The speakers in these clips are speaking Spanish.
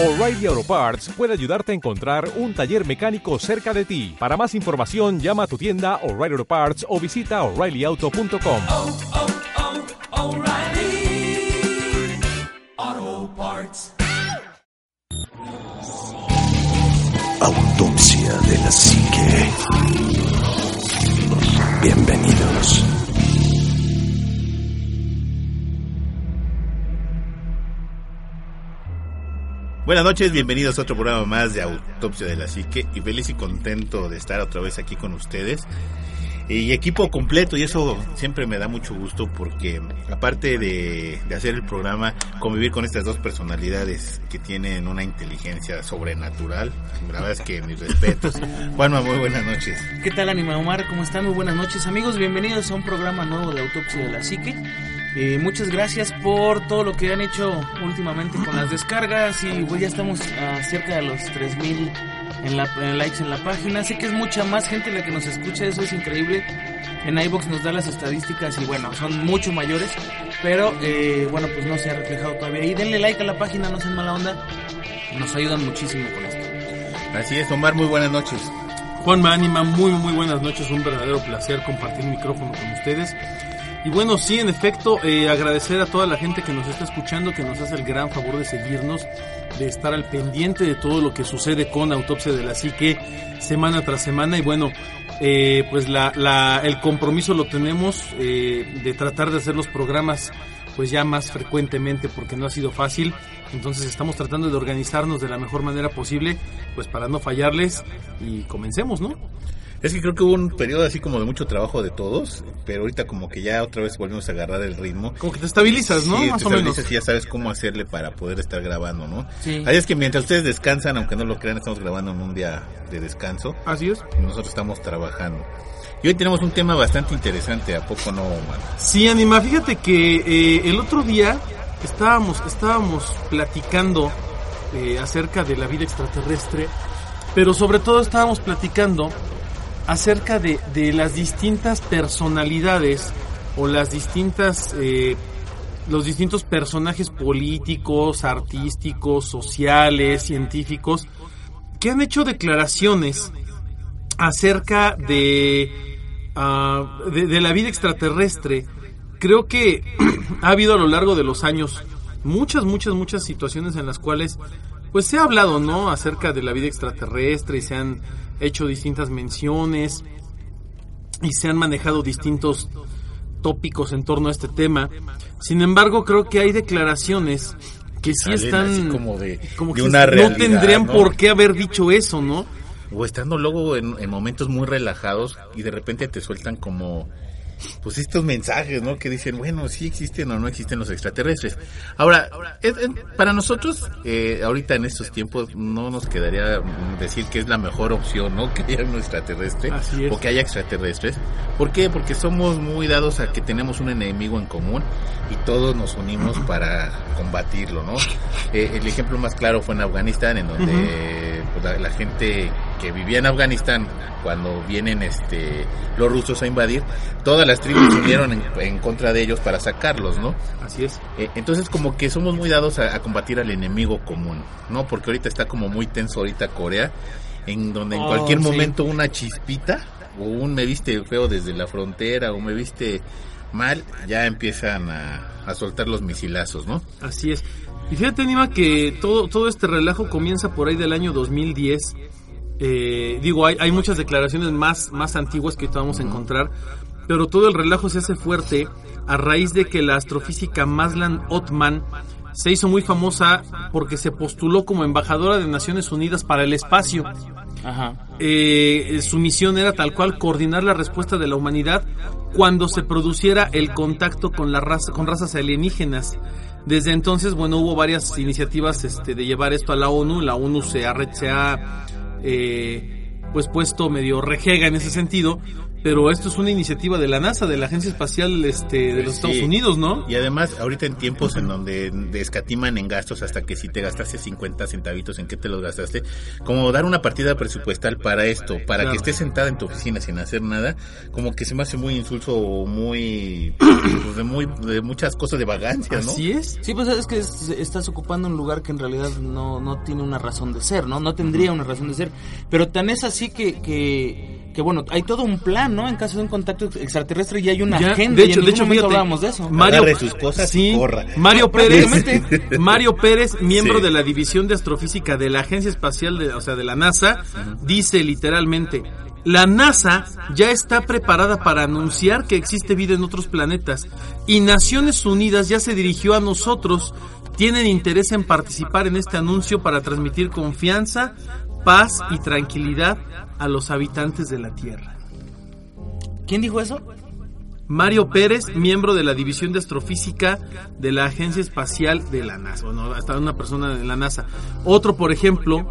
O'Reilly Auto Parts puede ayudarte a encontrar un taller mecánico cerca de ti. Para más información, llama a tu tienda O'Reilly Auto Parts o visita oreillyauto.com. oh, oh, O'Reilly Auto Parts. Autopsia de la Psique. Bienvenidos. Buenas noches, bienvenidos a otro programa más de Autopsia de la Psique y feliz y contento de estar otra vez aquí con ustedes. Y equipo completo y eso siempre me da mucho gusto porque aparte de, de hacer el programa, convivir con estas dos personalidades que tienen una inteligencia sobrenatural, la verdad es que mis respetos. Juanma, muy buenas noches. ¿Qué tal, Anima Omar? ¿Cómo están? Muy buenas noches, amigos. Bienvenidos a un programa nuevo de Autopsia de la Psique. Eh, muchas gracias por todo lo que han hecho últimamente con las descargas y pues ya estamos a cerca de los 3000 en la, en likes en la página. Sé que es mucha más gente la que nos escucha, eso es increíble. En iBox nos da las estadísticas y bueno, son mucho mayores, pero eh, bueno, pues no se ha reflejado todavía. Y denle like a la página, no sean mala onda, nos ayudan muchísimo con esto. Así es, Omar, muy buenas noches. Juanma Anima, muy muy buenas noches, un verdadero placer compartir micrófono con ustedes. Y bueno, sí, en efecto, eh, agradecer a toda la gente que nos está escuchando, que nos hace el gran favor de seguirnos, de estar al pendiente de todo lo que sucede con Autopsia de la Psique semana tras semana. Y bueno, eh, pues la, el compromiso lo tenemos eh, de tratar de hacer los programas pues ya más frecuentemente porque no ha sido fácil. Entonces estamos tratando de organizarnos de la mejor manera posible, pues para no fallarles y comencemos, ¿no? Es que creo que hubo un periodo así como de mucho trabajo de todos, pero ahorita como que ya otra vez volvemos a agarrar el ritmo. Como que te estabilizas, ¿no? Sí, Más te o menos. estabilizas y ya sabes cómo hacerle para poder estar grabando, ¿no? Sí. Ahí es que mientras ustedes descansan, aunque no lo crean, estamos grabando en un día de descanso Así es. y nosotros estamos trabajando. Y hoy tenemos un tema bastante interesante, ¿a poco no, man? Sí, Anima, fíjate que eh, el otro día estábamos, estábamos platicando eh, acerca de la vida extraterrestre, pero sobre todo estábamos platicando acerca de, de las distintas personalidades o las distintas, eh, los distintos personajes políticos, artísticos, sociales, científicos, que han hecho declaraciones acerca de, ah, de, de la vida extraterrestre. Creo que ha habido a lo largo de los años muchas, muchas, muchas situaciones en las cuales pues se ha hablado, ¿no? Acerca de la vida extraterrestre y se han hecho distintas menciones y se han manejado distintos tópicos en torno a este tema. Sin embargo, creo que hay declaraciones que sí están como de- como de que una no realidad, tendrían ¿no? por qué haber dicho eso, ¿no? O estando luego en, en momentos muy relajados y de repente te sueltan como, pues estos mensajes, ¿no? Que dicen, bueno, sí existen o no existen los extraterrestres. Ahora, es- es- para nosotros, eh, ahorita en estos tiempos, no nos quedaría decir que es la mejor opción, ¿no? Que haya un extraterrestre o que haya extraterrestres. ¿Por qué? Porque somos muy dados a que tenemos un enemigo en común y todos nos unimos para combatirlo, ¿no? Eh, el ejemplo más claro fue en Afganistán, en donde pues, la, la gente que vivía en Afganistán, cuando vienen este los rusos a invadir, todas las tribus se unieron en, en contra de ellos para sacarlos, ¿no? Así es. Eh, entonces como que somos muy dados a, a combatir al enemigo común, ¿no? Porque ahorita está como muy tenso ahorita Corea, en donde en Oh, cualquier sí. momento una chispita o un me viste feo desde la frontera o me viste mal, ya empiezan a, a soltar los misilazos, ¿no? Así es. Y fíjate, Anima, que todo, todo este relajo comienza por ahí del año 2010. Eh, digo, hay, hay muchas declaraciones más, más antiguas que ahorita vamos a encontrar, pero todo el relajo se hace fuerte a raíz de que la astrofísica Maslan Othman se hizo muy famosa porque se postuló como embajadora de Naciones Unidas para el espacio. Ajá. Eh, su misión era tal cual coordinar la respuesta de la humanidad cuando se produciera el contacto con la raza, con razas alienígenas. Desde entonces, bueno, hubo varias iniciativas este, de llevar esto a la ONU. La ONU se ha, re- se ha eh, pues puesto medio rejega en ese sentido, pero esto es una iniciativa de la NASA, de la Agencia Espacial este, de los Sí. Estados Unidos, ¿no? Y además, ahorita en tiempos en donde escatiman en gastos hasta que si te gastaste 50 centavitos, ¿en qué te los gastaste? Como dar una partida presupuestal para esto, para Claro. que estés sentada en tu oficina sin hacer nada, como que se me hace muy insulso, muy, pues, de muy, de muchas cosas de vagancia, ¿no? Así es. Sí, pues es que es- estás ocupando un lugar que en realidad no, no tiene una razón de ser, ¿no? No tendría una razón de ser. Pero tan es así que, que, que, bueno, hay todo un plan, ¿no? En caso de un contacto extraterrestre y hay una Ya, agenda. de y hecho, en de hecho, fíjate, hablábamos de eso. Mario, Agarre sus cosas y corra. Mario Pérez. Mario Pérez, miembro Sí. de la División de Astrofísica de la Agencia Espacial, de, o sea, de la NASA, dice literalmente, la NASA ya está preparada para anunciar que existe vida en otros planetas y Naciones Unidas ya se dirigió a nosotros. Tienen interés en participar en este anuncio para transmitir confianza, paz y tranquilidad a los habitantes de la Tierra. ¿Quién dijo eso? Mario Pérez, miembro de la División de Astrofísica de la Agencia Espacial de la NASA. Bueno, hasta una persona de la NASA. Otro, por ejemplo,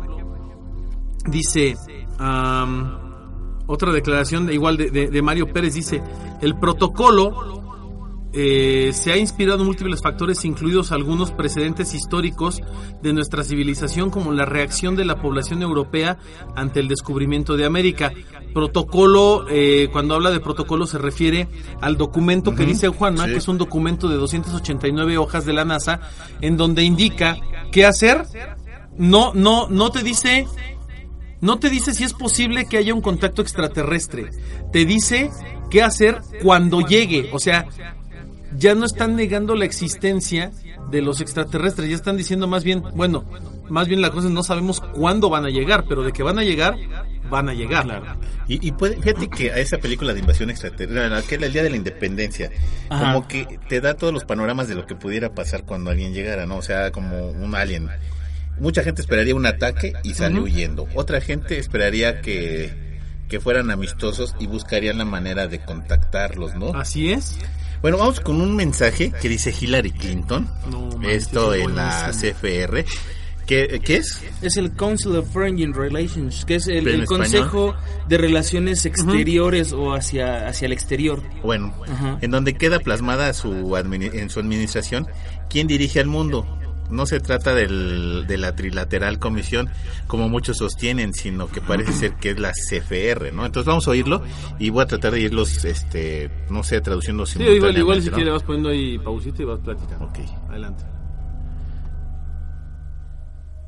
dice, otra declaración de, igual de, de- de Mario Pérez, dice, el protocolo eh, se ha inspirado en múltiples factores, incluidos algunos precedentes históricos de nuestra civilización, como la reacción de la población europea ante el descubrimiento de América. Protocolo, eh, cuando habla de protocolo se refiere al documento que dice Juanma, sí. que es un documento de 289 hojas de la NASA, en donde indica qué hacer. No, no, no te dice no te dice si es posible que haya un contacto extraterrestre. Te dice qué hacer cuando llegue. O sea, ya no están negando la existencia de los extraterrestres. Ya están diciendo más bien, bueno, más bien la cosa es no sabemos cuándo van a llegar, pero de que van a llegar, van a llegar. Y, y puede, fíjate que a esa película de invasión extraterrestre, que era el día de la independencia, Ajá. como que te da todos los panoramas de lo que pudiera pasar cuando alguien llegara, ¿no? O sea, como un alien. Mucha gente esperaría un ataque y sale huyendo. Otra gente esperaría que, que fueran amistosos y buscarían la manera de contactarlos, ¿no? Así es. Bueno, vamos con un mensaje que dice Hillary Clinton. No esto es en la. CFR. ¿Qué, ¿Qué es? Es el Council of Foreign Relations, que es el, ¿Pero en el Consejo de Relaciones Exteriores o hacia, hacia el exterior. Bueno, en donde queda plasmada su en su administración quién dirige al mundo. No se trata del, de la trilateral comisión como muchos sostienen, sino que parece ser que es la CFR, ¿no? Entonces vamos a oírlo y voy a tratar de irlos, este, no sé, traduciendo Sí, igual, igual si quieres vas poniendo ahí pausita y vas platicando. Ok. Adelante.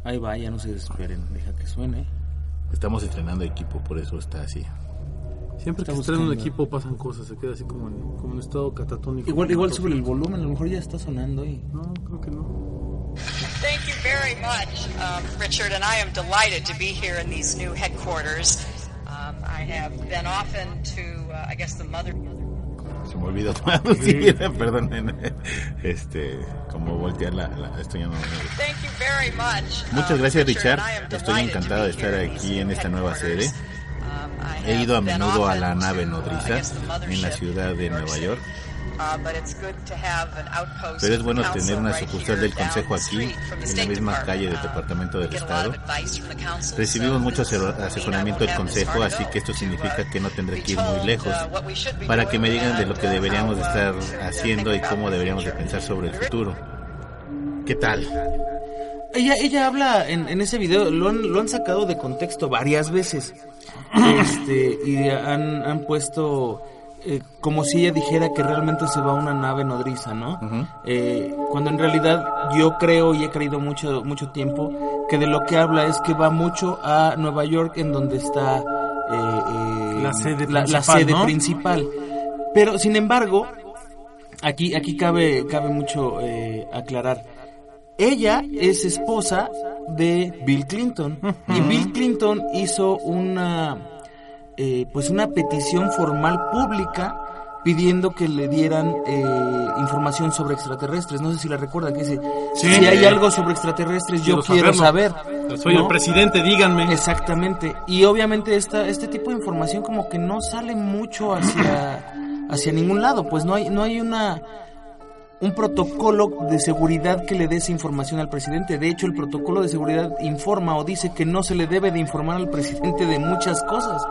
Ahí va, ya no se desesperen, deja que suene. Estamos estrenando equipo, por eso está así. Siempre que traen un equipo pasan cosas, se queda así como en, como en estado catatónico. Igual, igual sobre el volumen, a lo mejor ya está sonando ahí. No, creo que no. Thank you very much, um, Richard, and I am delighted to be here in these new headquarters. Um, I have been often to, uh, I guess, the mother. Se me olvidó traducir, perdonen. Este, como voltear la, la- esto ya no me gusta. Thank you very much. Muchas um, gracias, Richard, Estoy encantado de estar aquí en esta nueva sede. Um, He ido a menudo a la nave uh, nodriza en la ciudad de Nueva. York. Uh, but it's good to have an outpost Pero es of bueno the tener council una sucursal del Consejo the aquí, street from the en la misma calle del Uh, Departamento del Estado. advice from the council, Recibimos mucho asesoramiento del Consejo, así que esto significa to, que no uh, tendré que ir muy lejos uh, para que me digan de lo que uh, deberíamos de uh, estar uh, haciendo y cómo the deberíamos de pensar sobre el futuro. ¿Qué tal? Ella, ella habla en, en ese video, lo han, lo han sacado de contexto varias veces. Este, y han, han puesto eh, como si ella dijera que realmente se va a una nave nodriza, ¿no? Eh, cuando en realidad yo creo y he creído mucho, mucho tiempo que de lo que habla es que va mucho a Nueva York en donde está eh, eh, La sede la, la principal, sede ¿no? principal. Pero sin embargo, aquí, aquí cabe, cabe mucho eh, aclarar. Ella es esposa de Bill Clinton y Bill Clinton hizo una eh, pues una petición formal pública pidiendo que le dieran eh, información sobre extraterrestres. No sé si la recuerdan que dice Sí. si hay algo sobre extraterrestres yo quiero saber. Soy el presidente, díganme. Exactamente. Y obviamente esta, este tipo de información como que no sale mucho hacia, hacia ningún lado. Pues no hay, no hay una un protocolo de seguridad que le dé esa información al presidente. De hecho, el protocolo de seguridad informa o dice que no se le debe de informar al presidente de muchas cosas.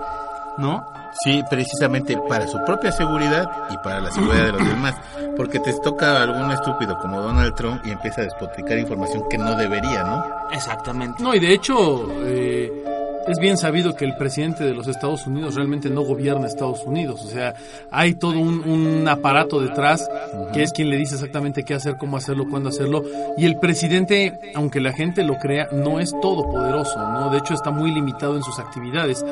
¿No? Sí, precisamente para su propia seguridad y para la seguridad de los demás. Porque te toca algún estúpido como Donald Trump y empieza a despotricar información que no debería, ¿no? Exactamente. No, y de hecho, eh, es bien sabido que el presidente de los Estados Unidos realmente no gobierna Estados Unidos. O sea, hay todo un, un aparato detrás que es quien le dice exactamente qué hacer, cómo hacerlo, cuándo hacerlo. Y el presidente, aunque la gente lo crea, no es todopoderoso, ¿no? De hecho, está muy limitado en sus actividades.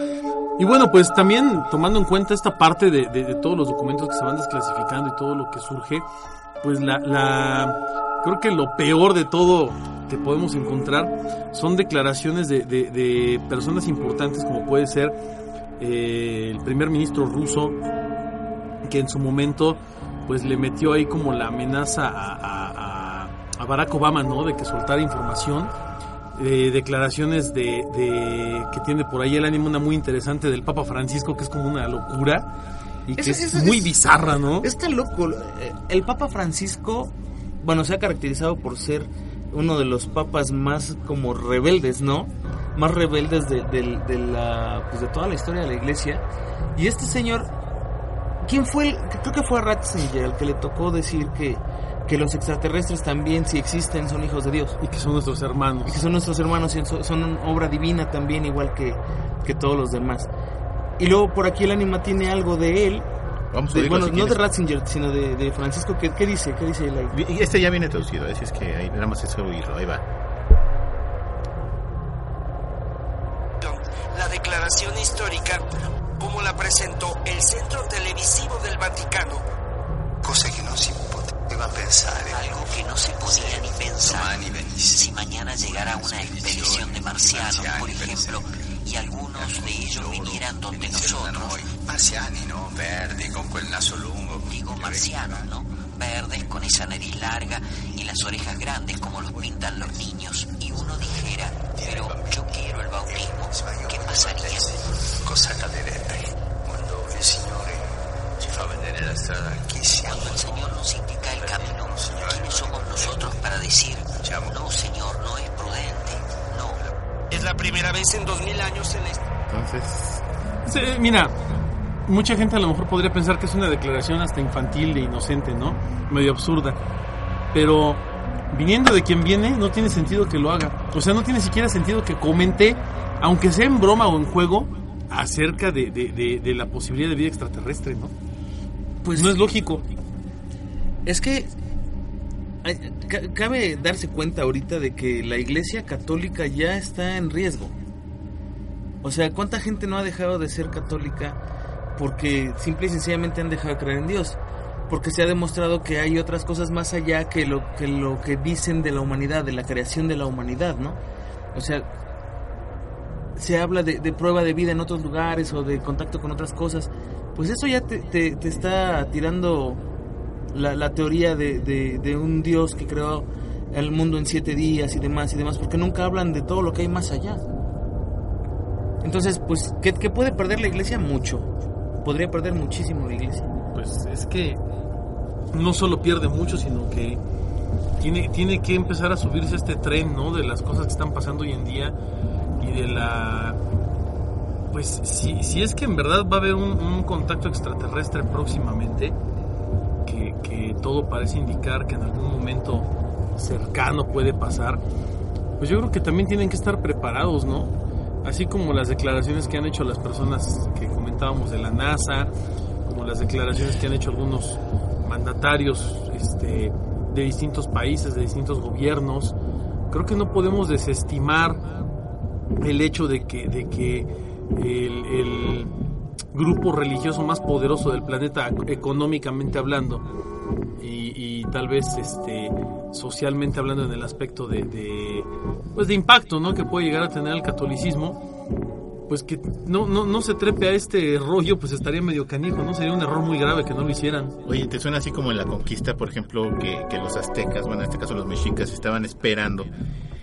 Y bueno, pues también tomando en cuenta esta parte de, de- todos los documentos que se van desclasificando y todo lo que surge, pues la, la creo que lo peor de todo que podemos encontrar son declaraciones de, de- personas importantes como puede ser eh, el primer ministro ruso que en su momento pues le metió ahí como la amenaza a, a- a- a Barack Obama, ¿no? De que soltara información. Eh, declaraciones de, de- que tiene por ahí el ánimo una muy interesante del Papa Francisco que es como una locura y que es muy es- bizarra, ¿no? Está loco. Eh, El Papa Francisco, bueno, se ha caracterizado por ser uno de los papas más como rebeldes, ¿no? Más rebeldes de, de- de la, pues de toda la historia de la iglesia. Y este señor, ¿quién fue? El, creo que fue a Ratzinger el que le tocó decir que, que los extraterrestres también, si existen, son hijos de Dios. Y que son nuestros hermanos. Y que son nuestros hermanos y son, obra divina también, igual que, que todos los demás. Y luego por aquí el ánima tiene algo de él, Vamos a de- bueno, si no de. Ratzinger, sino de, de Francisco. ¿Qué, qué dice? ¿Qué dice él ahí? Y este ya viene traducido, así es que ahí nada más es oírlo, ahí va. la declaración histórica como la presentó el Centro Televisivo del Vaticano. Poteva pensare. Algo que no se podía ni pensar. Si mañana llegara una expedición de marcianos, por ejemplo, y algunos de ellos vinieran donde nosotros, Noi, marziani, no? Verdi, con quel naso lungo. digo marcianos, ¿no? Verdes con esa nariz larga y las orejas grandes como los pintan los niños, y uno dijera, pero yo quiero el bautismo, ¿qué pasaría? Cosa accadrebbe quando il Signore strada? Chi siamo? Cuando el Señor nos indica el camino, ¿quiénes somos nosotros para decir, no, Señor, no es prudente, no? Es la primera vez en dos mil años en historia. Entonces, Sí, mira, mucha gente a lo mejor podría pensar que es una declaración hasta infantil e inocente, ¿no? Medio absurda. Pero viniendo de quien viene, no tiene sentido que lo haga. O sea, no tiene siquiera sentido que comente, aunque sea en broma o en juego, acerca de, de- de- de la posibilidad de vida extraterrestre, ¿no? Pues no es lógico. Es que cabe darse cuenta ahorita de que la iglesia católica ya está en riesgo. O sea, ¿cuánta gente no ha dejado de ser católica porque simple y sencillamente han dejado de creer en Dios? Porque se ha demostrado que hay otras cosas más allá que lo que, lo que dicen de la humanidad, de la creación de la humanidad, ¿no? O sea, se habla de, de prueba de vida en otros lugares o de contacto con otras cosas. Pues eso ya te, te- está tirando la, la teoría de, de- de un Dios que creó el mundo en siete días y demás y demás, porque nunca hablan de todo lo que hay más allá. Entonces, pues, ¿qué, qué puede perder la iglesia? Mucho. Podría perder muchísimo la iglesia. Pues es que no solo pierde mucho, sino que tiene, tiene que empezar a subirse este tren, ¿no? De las cosas que están pasando hoy en día y de la... Pues si, si es que en verdad va a haber un, contacto extraterrestre próximamente, que, todo parece indicar que en algún momento cercano puede pasar, pues yo creo que también tienen que estar preparados, ¿no? Así como las declaraciones que han hecho las personas que comentábamos de la NASA, como las declaraciones que han hecho algunos mandatarios este, de distintos países, de distintos gobiernos, creo que no podemos desestimar el hecho de que el, el grupo religioso más poderoso del planeta económicamente hablando y, y tal vez este socialmente hablando en el aspecto de, de, pues de impacto ¿no? que puede llegar a tener el catolicismo pues que no, no, no se trepe a este rollo pues estaría medio canijo no sería un error muy grave que no lo hicieran. Oye, ¿te suena así como en la conquista, por ejemplo, que, que los aztecas, bueno, en este caso los mexicas, estaban esperando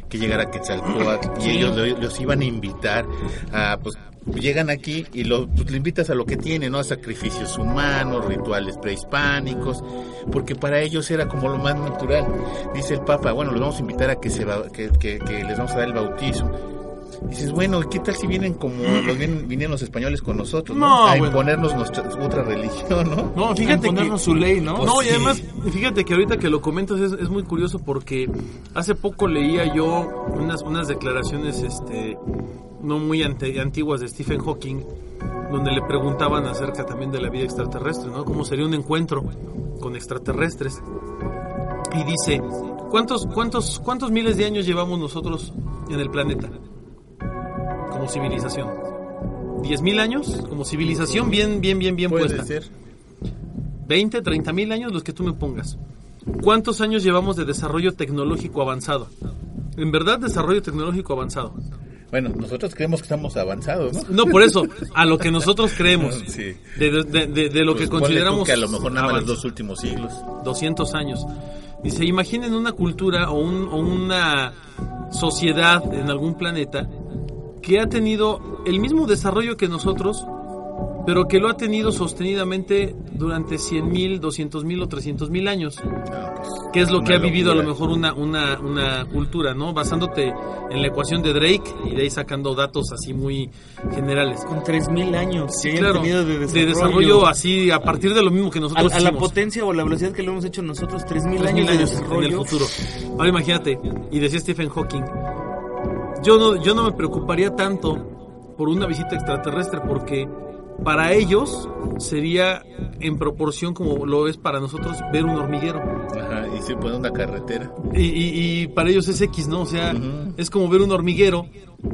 que llegara Quetzalcóatl y ellos lo- los iban a invitar a, pues, llegan aquí y lo, pues, invitas a lo que tiene, ¿no? A sacrificios humanos, rituales prehispánicos, porque para ellos era como lo más natural. Dice el Papa, bueno, los vamos a invitar a que, se, que, que- que les vamos a dar el bautismo. Dices, bueno, ¿qué tal si vienen como los vinieron los españoles con nosotros, ¿no? No, a bueno. imponernos nuestra otra religión, ¿no? No, fíjate que... Imponernos su ley, ¿no? No, Pues y sí. además, fíjate que ahorita que lo comentas es, es muy curioso porque hace poco leía yo unas, unas declaraciones este, no muy ante- antiguas de Stephen Hawking, donde le preguntaban acerca también de la vida extraterrestre, ¿no? ¿Cómo sería un encuentro con extraterrestres? Y dice, ¿cuántos, cuántos, cuántos miles de años llevamos nosotros en el planeta como civilización? ¿10 mil años? Como civilización bien, bien, bien, bien Puede puesta. ser. 20, 30 mil años, los que tú me pongas. ¿Cuántos años llevamos de desarrollo tecnológico avanzado? En verdad, desarrollo tecnológico avanzado. Bueno, nosotros creemos que estamos avanzados, ¿no? No, por eso, a lo que nosotros creemos, Sí. de, de- de- de lo Pues que consideramos que a lo mejor nada más los dos últimos siglos. 200 años. Dice, imaginen una cultura o, un- o una sociedad en algún planeta que ha tenido el mismo desarrollo que nosotros, pero que lo ha tenido sostenidamente durante 100 mil, 200 mil o 300 mil años. No, pues, que es lo una que ha vivido a lo mejor una, una, una cultura, ¿no? Basándote en la ecuación de Drake y de ahí sacando datos así muy generales. Con 3.000 años Sí, que claro, tenido de de desarrollo. desarrollo así a partir de lo mismo que a, nosotros a la hicimos. potencia o la velocidad que lo hemos hecho nosotros, 3.000 Tres años, mil de años desarrollo. en el futuro. Ahora imagínate, y decía Stephen Hawking, yo no, yo no me preocuparía tanto por una visita extraterrestre porque para ellos sería en proporción como lo es para nosotros ver un hormiguero. Ajá, y se pone una carretera. Y, y- y para ellos es X, ¿no? O sea, es como ver un hormiguero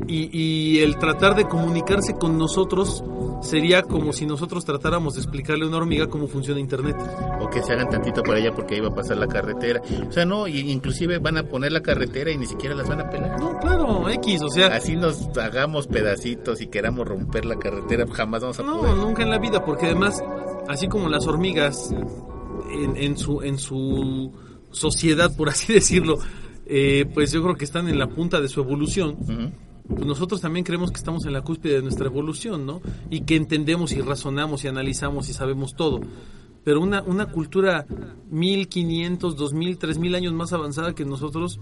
y, y el tratar de comunicarse con nosotros sería como si nosotros tratáramos de explicarle a una hormiga cómo funciona Internet. O que se hagan tantito para allá porque ahí va a pasar la carretera. O sea, no, y inclusive van a poner la carretera y ni siquiera las van a pelar. No, claro, X, o sea, Así nos hagamos pedacitos y queramos romper la carretera, jamás vamos a no, poder. nunca en la vida, porque además, así como las hormigas en, en su, en su sociedad, por así decirlo, eh, pues yo creo que están en la punta de su evolución. Ujú. Pues nosotros también creemos que estamos en la cúspide de nuestra evolución, ¿no? Y que entendemos y razonamos y analizamos y sabemos todo. Pero una, una cultura 1500, 2000, 3000 años más avanzada que nosotros,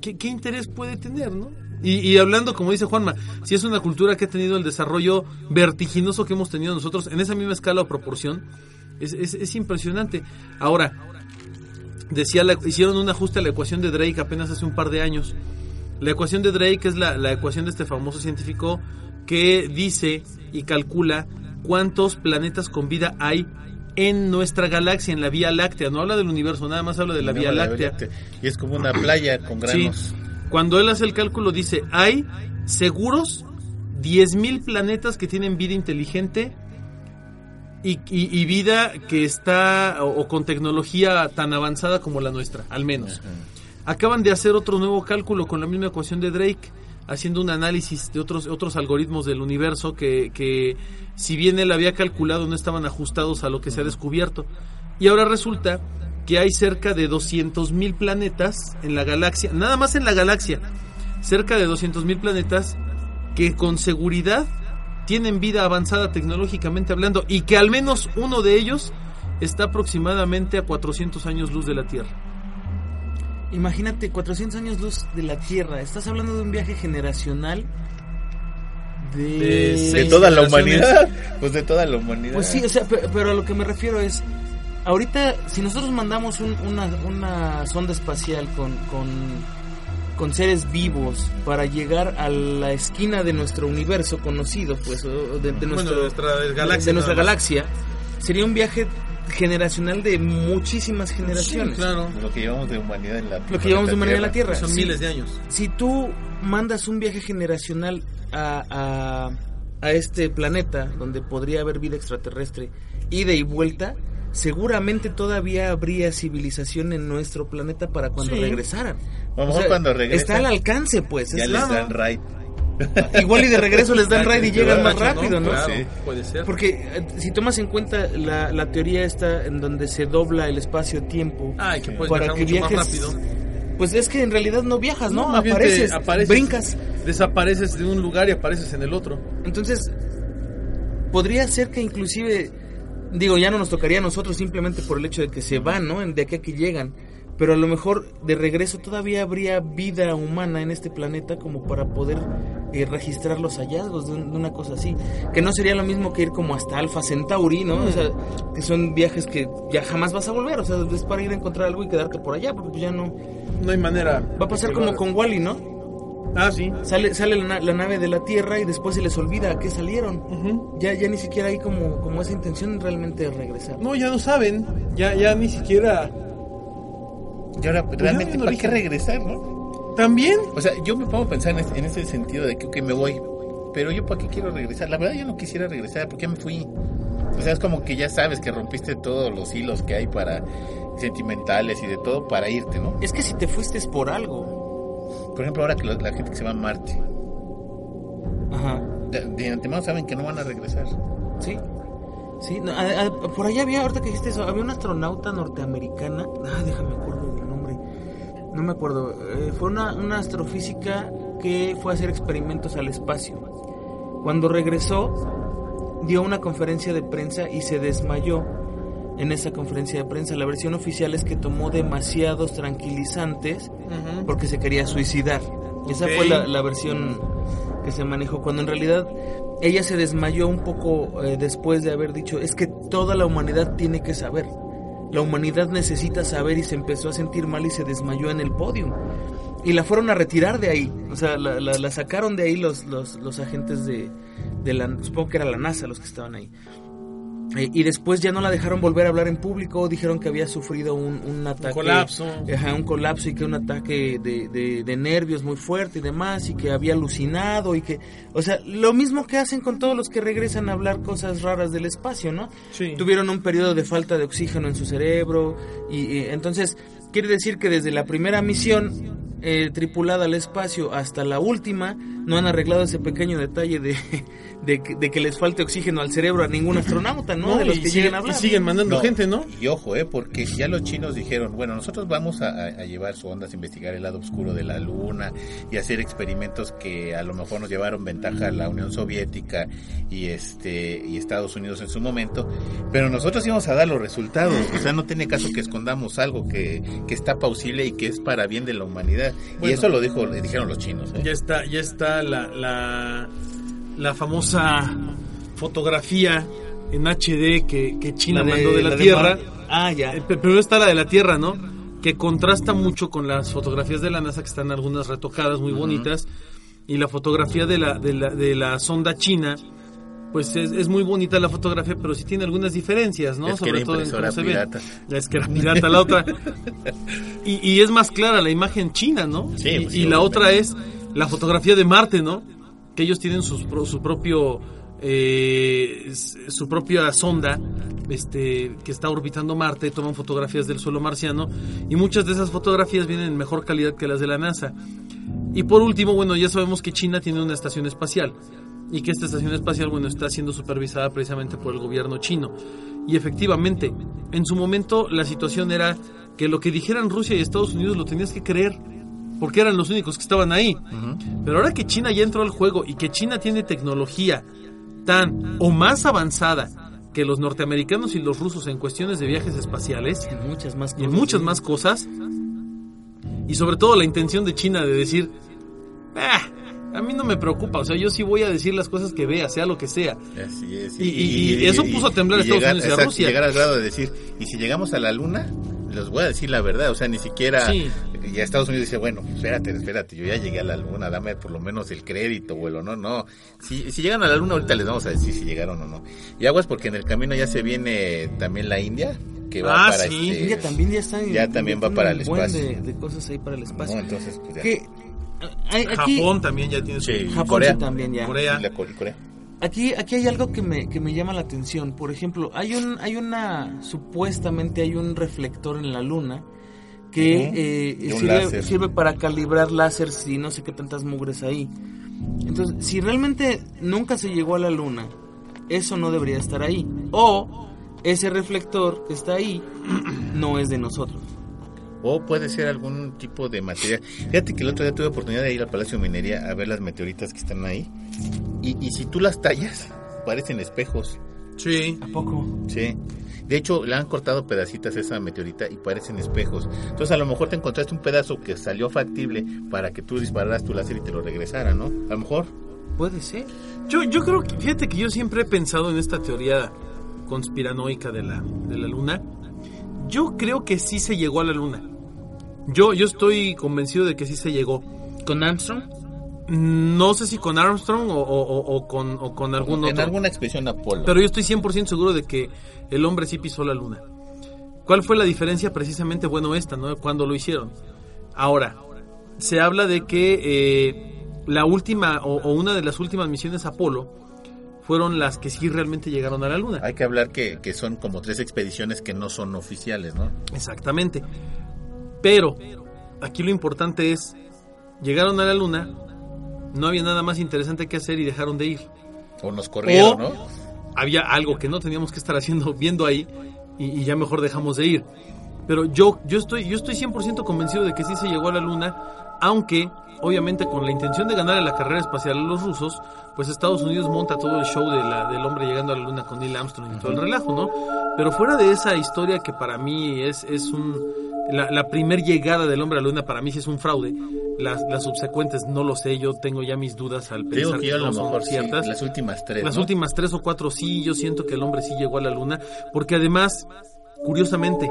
¿qué, interés puede tener, no? Y, y hablando, como dice Juanma, si es una cultura que ha tenido el desarrollo vertiginoso que hemos tenido nosotros en esa misma escala o proporción, es, es, es impresionante. Ahora, decía, la- hicieron un ajuste a la ecuación de Drake apenas hace un par de años. La ecuación de Drake es la, la ecuación de este famoso científico que dice y calcula cuántos planetas con vida hay en nuestra galaxia, en la Vía Láctea. No habla del universo, nada más habla de la No, Vía Láctea. Y es como una playa con Sí. granos. Cuando él hace el cálculo dice, hay seguros 10.000 planetas que tienen vida inteligente y, y- y vida que está o, o con tecnología tan avanzada como la nuestra, al menos. Acaban de hacer otro nuevo cálculo con la misma ecuación de Drake, haciendo un análisis de otros, otros algoritmos del universo que, que si bien él había calculado no estaban ajustados a lo que se ha descubierto. Y ahora resulta que hay cerca de 200.000 planetas en la galaxia, nada más en la galaxia, cerca de 200.000 planetas que con seguridad tienen vida avanzada tecnológicamente hablando y que al menos uno de ellos está aproximadamente a 400 años luz de la Tierra. Imagínate, 400 años luz de la Tierra. Estás hablando de un viaje generacional de... De De seis toda la humanidad. Pues de toda la humanidad. Pues sí, o sea, pe- pero a lo que me refiero es, ahorita si nosotros mandamos un- una, una sonda espacial con, con, con seres vivos para llegar a la esquina de nuestro universo conocido, pues, de, de Bueno, nuestro- de nuestra galaxia de nuestra galaxia, sería un viaje generacional de muchísimas generaciones. Claro, Lo que llevamos de humanidad en la Lo que llevamos de humanidad en la Tierra. son Sí. miles de años. si tú mandas un viaje generacional a, a, a este planeta donde podría haber vida extraterrestre, ida y vuelta, seguramente todavía habría civilización en nuestro planeta para cuando Sí. regresaran. Mejor cuando regresan, Está al alcance, pues. Ya es les dan right. Igual y de regreso les dan raid y llegan más rápido, ¿no? Claro, Sí. puede ser. Porque eh, si tomas en cuenta la, la teoría esta en donde se dobla el espacio-tiempo Ay, que puedes para que mucho más viajes, rápido. pues es que en realidad no viajas, ¿no? apareces, brincas. Desapareces de un lugar y apareces en el otro. Entonces, podría ser que inclusive, digo, ya no nos tocaría a nosotros simplemente por el hecho de que se van, ¿no? De aquí a que llegan. Pero a lo mejor de regreso todavía habría vida humana en este planeta como para poder eh, registrar los hallazgos de, un- de una cosa así. Que no sería lo mismo que ir como hasta Alpha Centauri, ¿no? O sea, que son viajes que ya jamás vas a volver, o sea, es para ir a encontrar algo y quedarte por allá, porque pues ya no... No hay manera. Va a pasar como con Wally, ¿no? Ah, sí. Sale, sale la, na- la nave de la Tierra y después se les olvida a qué salieron. Ya, ya ni siquiera hay como, como esa intención realmente de regresar. No, ya no saben. Ya, ya ni siquiera. Y ahora, Pues realmente, no hay ¿para un qué origen. regresar, no? También. O sea, yo me pongo a pensar en ese, en ese sentido de que, ok, me voy. Pero yo, ¿para qué quiero regresar? La verdad, yo no quisiera regresar, porque me fui. O sea, es como que ya sabes que rompiste todos los hilos que hay para sentimentales y de todo para irte, ¿no? Es que si te fuiste es por algo. Por ejemplo, ahora que la, la gente que se va a Marte, Ajá. de, de antemano saben que no van a regresar. Sí. Sí, no, a- a- por allá había, ahorita que dijiste eso, había una astronauta norteamericana. Ah, déjame acuerdo. No me acuerdo. eh, fue una, una astrofísica que fue a hacer experimentos al espacio. Cuando regresó, dio una conferencia de prensa y se desmayó en esa conferencia de prensa. La versión oficial es que tomó demasiados tranquilizantes porque se quería suicidar. Esa fue la, la versión que se manejó, cuando en realidad ella se desmayó un poco eh, después de haber dicho, es que toda la humanidad tiene que saber. La humanidad necesita saber y se empezó a sentir mal y se desmayó en el podio. Y la fueron a retirar de ahí. O sea, la, la- la sacaron de ahí los, los, agentes de, de la... Supongo que era la NASA los que estaban ahí. Eh, y después ya no la dejaron volver a hablar en público, dijeron que había sufrido un, un ataque. colapso. Ajá, un colapso y que un ataque de, de- de nervios muy fuerte y demás, y que había alucinado y que... O sea, lo mismo que hacen con todos los que regresan a hablar cosas raras del espacio, ¿no? Sí. Tuvieron un periodo de falta de oxígeno en su cerebro y, y entonces quiere decir que desde la primera misión eh, tripulada al espacio hasta la última no han arreglado ese pequeño detalle de, de, que- de que les falte oxígeno al cerebro a ningún astronauta, ¿no? No, de los y que siguen- llegan a hablar. y siguen mandando No, gente, ¿no? Y ojo, eh, porque ya los chinos dijeron, bueno, nosotros vamos a, a- a llevar sondas a investigar el lado oscuro de la luna y hacer experimentos que a lo mejor nos llevaron ventaja a la Unión Soviética y este y Estados Unidos en su momento, pero nosotros íbamos a dar los resultados, o sea, no tiene caso que escondamos algo que, que está pausible y que es para bien de la humanidad. y eso lo dijo, le dijeron los chinos. eh. Ya está, ya está la, la, la famosa fotografía en HD que, que China de- mandó de la, la de Tierra. Mar- Ah, ya. Eh, Pero está la de la Tierra, ¿no? Que contrasta mucho con las fotografías de la NASA, que están algunas retocadas, muy bonitas. Y la fotografía de la, de la, de la sonda china, pues es, es muy bonita la fotografía, pero sí tiene algunas diferencias, ¿no? Es que era impresora se ve. pirata. Es que era pirata la otra. Y, y es más clara la imagen china, ¿no? Sí, y, pues y sí, la otra es la fotografía de Marte, ¿no? Que ellos tienen sus su propio eh, su propia sonda este que está orbitando Marte, toman fotografías del suelo marciano y muchas de esas fotografías vienen en mejor calidad que las de la NASA. Y por último, bueno, ya sabemos que China tiene una estación espacial y que esta estación espacial, bueno, está siendo supervisada precisamente por el gobierno chino. Y efectivamente, en su momento la situación era que lo que dijeran Rusia y Estados Unidos lo tenías que creer, porque eran los únicos que estaban ahí. Pero ahora que China ya entró al juego y que China tiene tecnología tan o más avanzada que los norteamericanos y los rusos en cuestiones de viajes espaciales Y muchas más y en cosas, muchas sí. más cosas, y sobre todo la intención de China de decir, "Ah, a mí no me preocupa, o sea, yo sí voy a decir las cosas que vea, sea lo que sea. Así es. Y- y- y eso puso a temblar a Estados Unidos y a Rusia. Llegar al grado de decir, y si llegamos a la luna, les voy a decir la verdad, o sea, ni siquiera... Sí. Y a Estados Unidos dice, bueno, espérate, espérate, yo ya llegué a la luna, dame por lo menos el crédito o el honor, no. Si, si llegan a la luna, ahorita les vamos a decir si llegaron o no. Y aguas porque en el camino ya se viene también la India, que va Ah, para sí. este... India también ya está ya también va para el espacio. De, de cosas ahí para el espacio. No, entonces, pues ya. Que, hay- aquí, Japón también ya tiene su... Sí, Japón Corea. sí también ya. Corea. La Corea. Aquí, aquí hay algo que me, que me llama la atención. Por ejemplo, hay un, hay una, supuestamente hay un reflector en la luna que Ujú. eh, De un sirve, sirve para calibrar láseres y no sé qué tantas mugres ahí. Entonces, si realmente nunca se llegó a la luna, eso no debería estar ahí. O ese reflector que está ahí no es de nosotros. O puede ser algún tipo de material. Fíjate que el otro día tuve oportunidad de ir al Palacio de Minería a ver las meteoritas que están ahí. Y, y si tú las tallas, parecen espejos. Sí. ¿A poco? Sí. De hecho, le han cortado pedacitas a esa meteorita y parecen espejos. Entonces, a lo mejor te encontraste un pedazo que salió factible para que tú dispararas tu láser y te lo regresara, ¿no? A lo mejor. Puede ser. Yo, yo creo que, fíjate que yo siempre he pensado en esta teoría conspiranoica de la, de la luna. Yo creo que sí se llegó a la luna. Yo, yo estoy convencido de que sí se llegó. ¿Con Armstrong? No sé si con Armstrong o, o- o- o con, o con algún en otro. alguna expedición Apolo. Pero yo estoy 100% seguro de que el hombre sí pisó la luna. ¿Cuál fue la diferencia? Precisamente, bueno, esta, ¿no? Cuando lo hicieron. Ahora, se habla de que eh, la última o, o una de las últimas misiones Apolo fueron las que sí realmente llegaron a la luna. Hay que hablar que, que son como tres expediciones que no son oficiales, ¿no? Exactamente. Pero aquí lo importante es, llegaron a la luna, no había nada más interesante que hacer y dejaron de ir. O nos corrieron, O ¿no? Había algo que no teníamos que estar haciendo, viendo ahí, y, y ya mejor dejamos de ir. Pero yo, yo estoy, yo estoy 100% convencido de que sí se llegó a la luna, aunque obviamente con la intención de ganar la carrera espacial a los rusos, pues Estados Unidos monta todo el show de la, del hombre llegando a la luna con Neil Armstrong y todo el relajo, ¿no? Pero fuera de esa historia que para mí es, es un... La, la primer llegada del hombre a la luna para mí sí es un fraude. Las, las subsecuentes no lo sé, yo tengo ya mis dudas al pensar que yo a lo no son mejor sí, ciertas. las últimas tres. Las ¿no? últimas tres o cuatro sí, yo siento que el hombre sí llegó a la luna, porque además, curiosamente,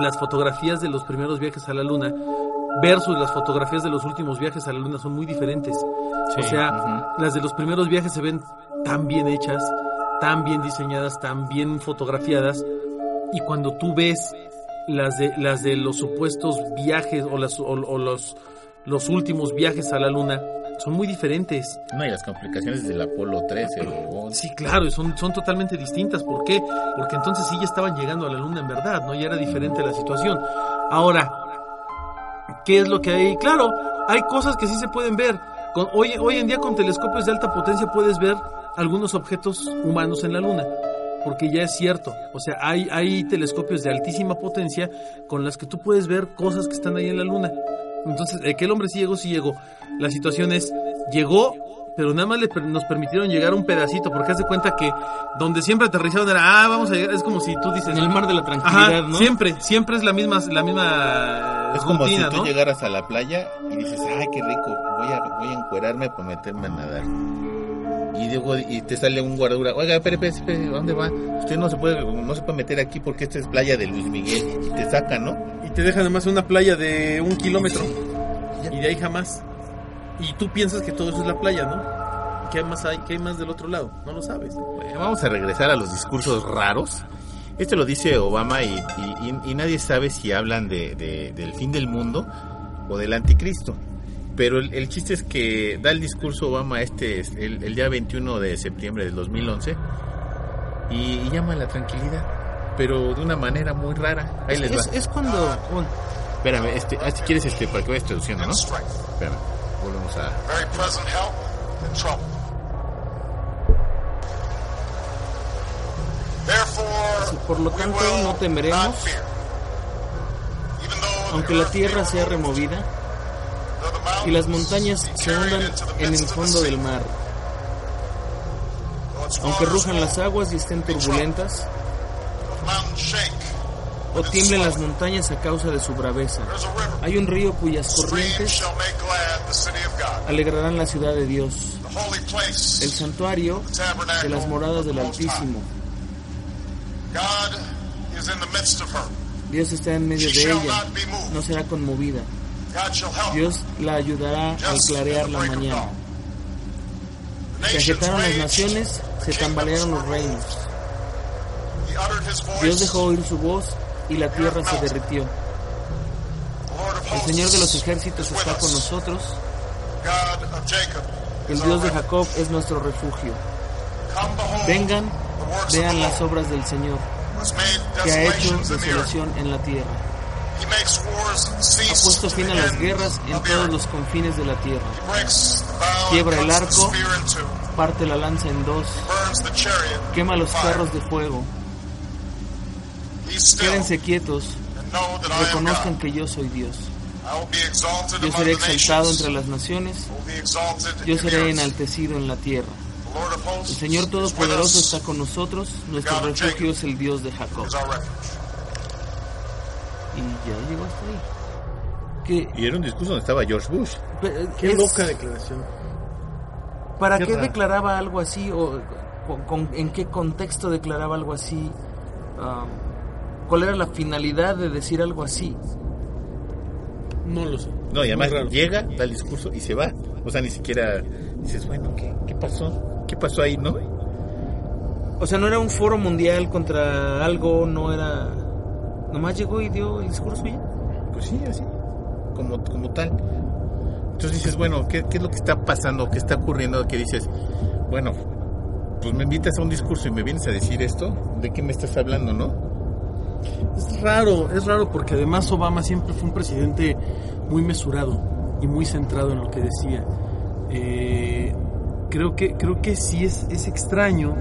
las fotografías de los primeros viajes a la luna versus las fotografías de los últimos viajes a la luna son muy diferentes. o sea, las de los primeros viajes se ven tan bien hechas, tan bien diseñadas, tan bien fotografiadas, y cuando tú ves las de las de los supuestos viajes o las o, o los los últimos viajes a la luna son muy diferentes. No, y las complicaciones del Apolo 13 o Sí, claro, son, son totalmente distintas. ¿Por qué? Porque entonces sí ya estaban llegando a la luna en verdad, ¿no? Ya era diferente la situación. Ahora, ¿qué es lo que hay? Claro, hay cosas que sí se pueden ver. Con, hoy, hoy en día con telescopios de alta potencia puedes ver algunos objetos humanos en la luna. Porque ya es cierto. O sea, hay, hay telescopios de altísima potencia con las que tú puedes ver cosas que están ahí en la luna. Entonces, eh, que el hombre sí llegó, sí llegó. La situación es, llegó, pero nada más le nos permitieron llegar un pedacito, porque haz de cuenta que donde siempre aterrizaron era, ah, vamos a llegar, es como si tú dices... En el mar de la tranquilidad, Ajá, ¿no? siempre, siempre es la misma, la misma Es como rutina, si tú ¿no? llegaras a la playa y dices, ay, qué rico, voy a, voy a encuerarme para meterme a nadar. Y, digo, y te sale un guardadura, oiga, espere, espere, espere, ¿a dónde va? Usted no se puede no se puede meter aquí porque esta es playa de Luis Miguel. Y te sacan, ¿no? Y te dejan además una playa de un kilómetro. Y de ahí jamás. Y tú piensas que todo eso es la playa, ¿no? ¿Qué más hay? ¿Qué hay más del otro lado? No lo sabes. Bueno, vamos a regresar a los discursos raros. Esto lo dice Obama y, y- y- y nadie sabe si hablan de, de- del fin del mundo o del anticristo. Pero el, el chiste es que da el discurso Obama este es el, el día 21 de septiembre del 2011 y, y llama a la tranquilidad, pero de una manera muy rara. Ahí les Es, va. es cuando... bueno, Espérame, este, ah, si quieres este, para que vayas traduciendo, ¿no? Espérame, volvemos a... por lo we tanto, will no temeremos, aunque la tierra be sea removida y las montañas se hundan en el fondo del mar, aunque rujan las aguas y estén turbulentas, o tiemblen las montañas a causa de su braveza. Hay un río cuyas corrientes alegrarán la ciudad de Dios, the holy place, el santuario de las moradas del. Altísimo. Dios está en medio de ella, no será conmovida. Dios la ayudará al clarear la mañana. Se agitaron las naciones, se tambalearon los reinos. Dios dejó oír su voz y la tierra se derritió. El Señor de los ejércitos está con nosotros. El Dios de. Jacob es nuestro refugio. Vengan, vean las obras del Señor, que ha hecho desolación en la tierra. Ha puesto to fin the a las guerras en todos los confines de la tierra. Quiebra and el arco. spear in two. Parte la lanza en dos, quema los carros de fuego. Quédense quietos, reconozcan que yo soy Dios. Yo seré the exaltado entre las naciones, yo seré enaltecido en la tierra. El Señor Todopoderoso está con nosotros, nuestro refugio es el Dios de Jacob. Y ya llegó hasta ahí. Que, Y era un discurso donde estaba George Bush. pe- Qué es- loca declaración. ¿Para Qué declaraba algo así? ¿O con- con- en qué contexto declaraba algo así? Ah, ¿Cuál era la finalidad de decir algo así? No lo sé. No, y además llega, da el discurso y se va. O sea, ni siquiera dices, bueno, ¿qué, qué pasó? ¿Qué pasó ahí, no? O sea, no era un foro mundial contra algo, no era... Nomás llegó y dio el discurso y ya. Pues sí, así, como, como tal. Entonces dices, bueno, ¿qué, qué es lo que está pasando? ¿Qué está ocurriendo? Que dices, bueno, pues me invitas a un discurso y me vienes a decir esto. ¿De qué me estás hablando, no? Es raro, es raro porque además Obama siempre fue un presidente muy mesurado y muy centrado en lo que decía. Eh, creo que creo que sí es, es extraño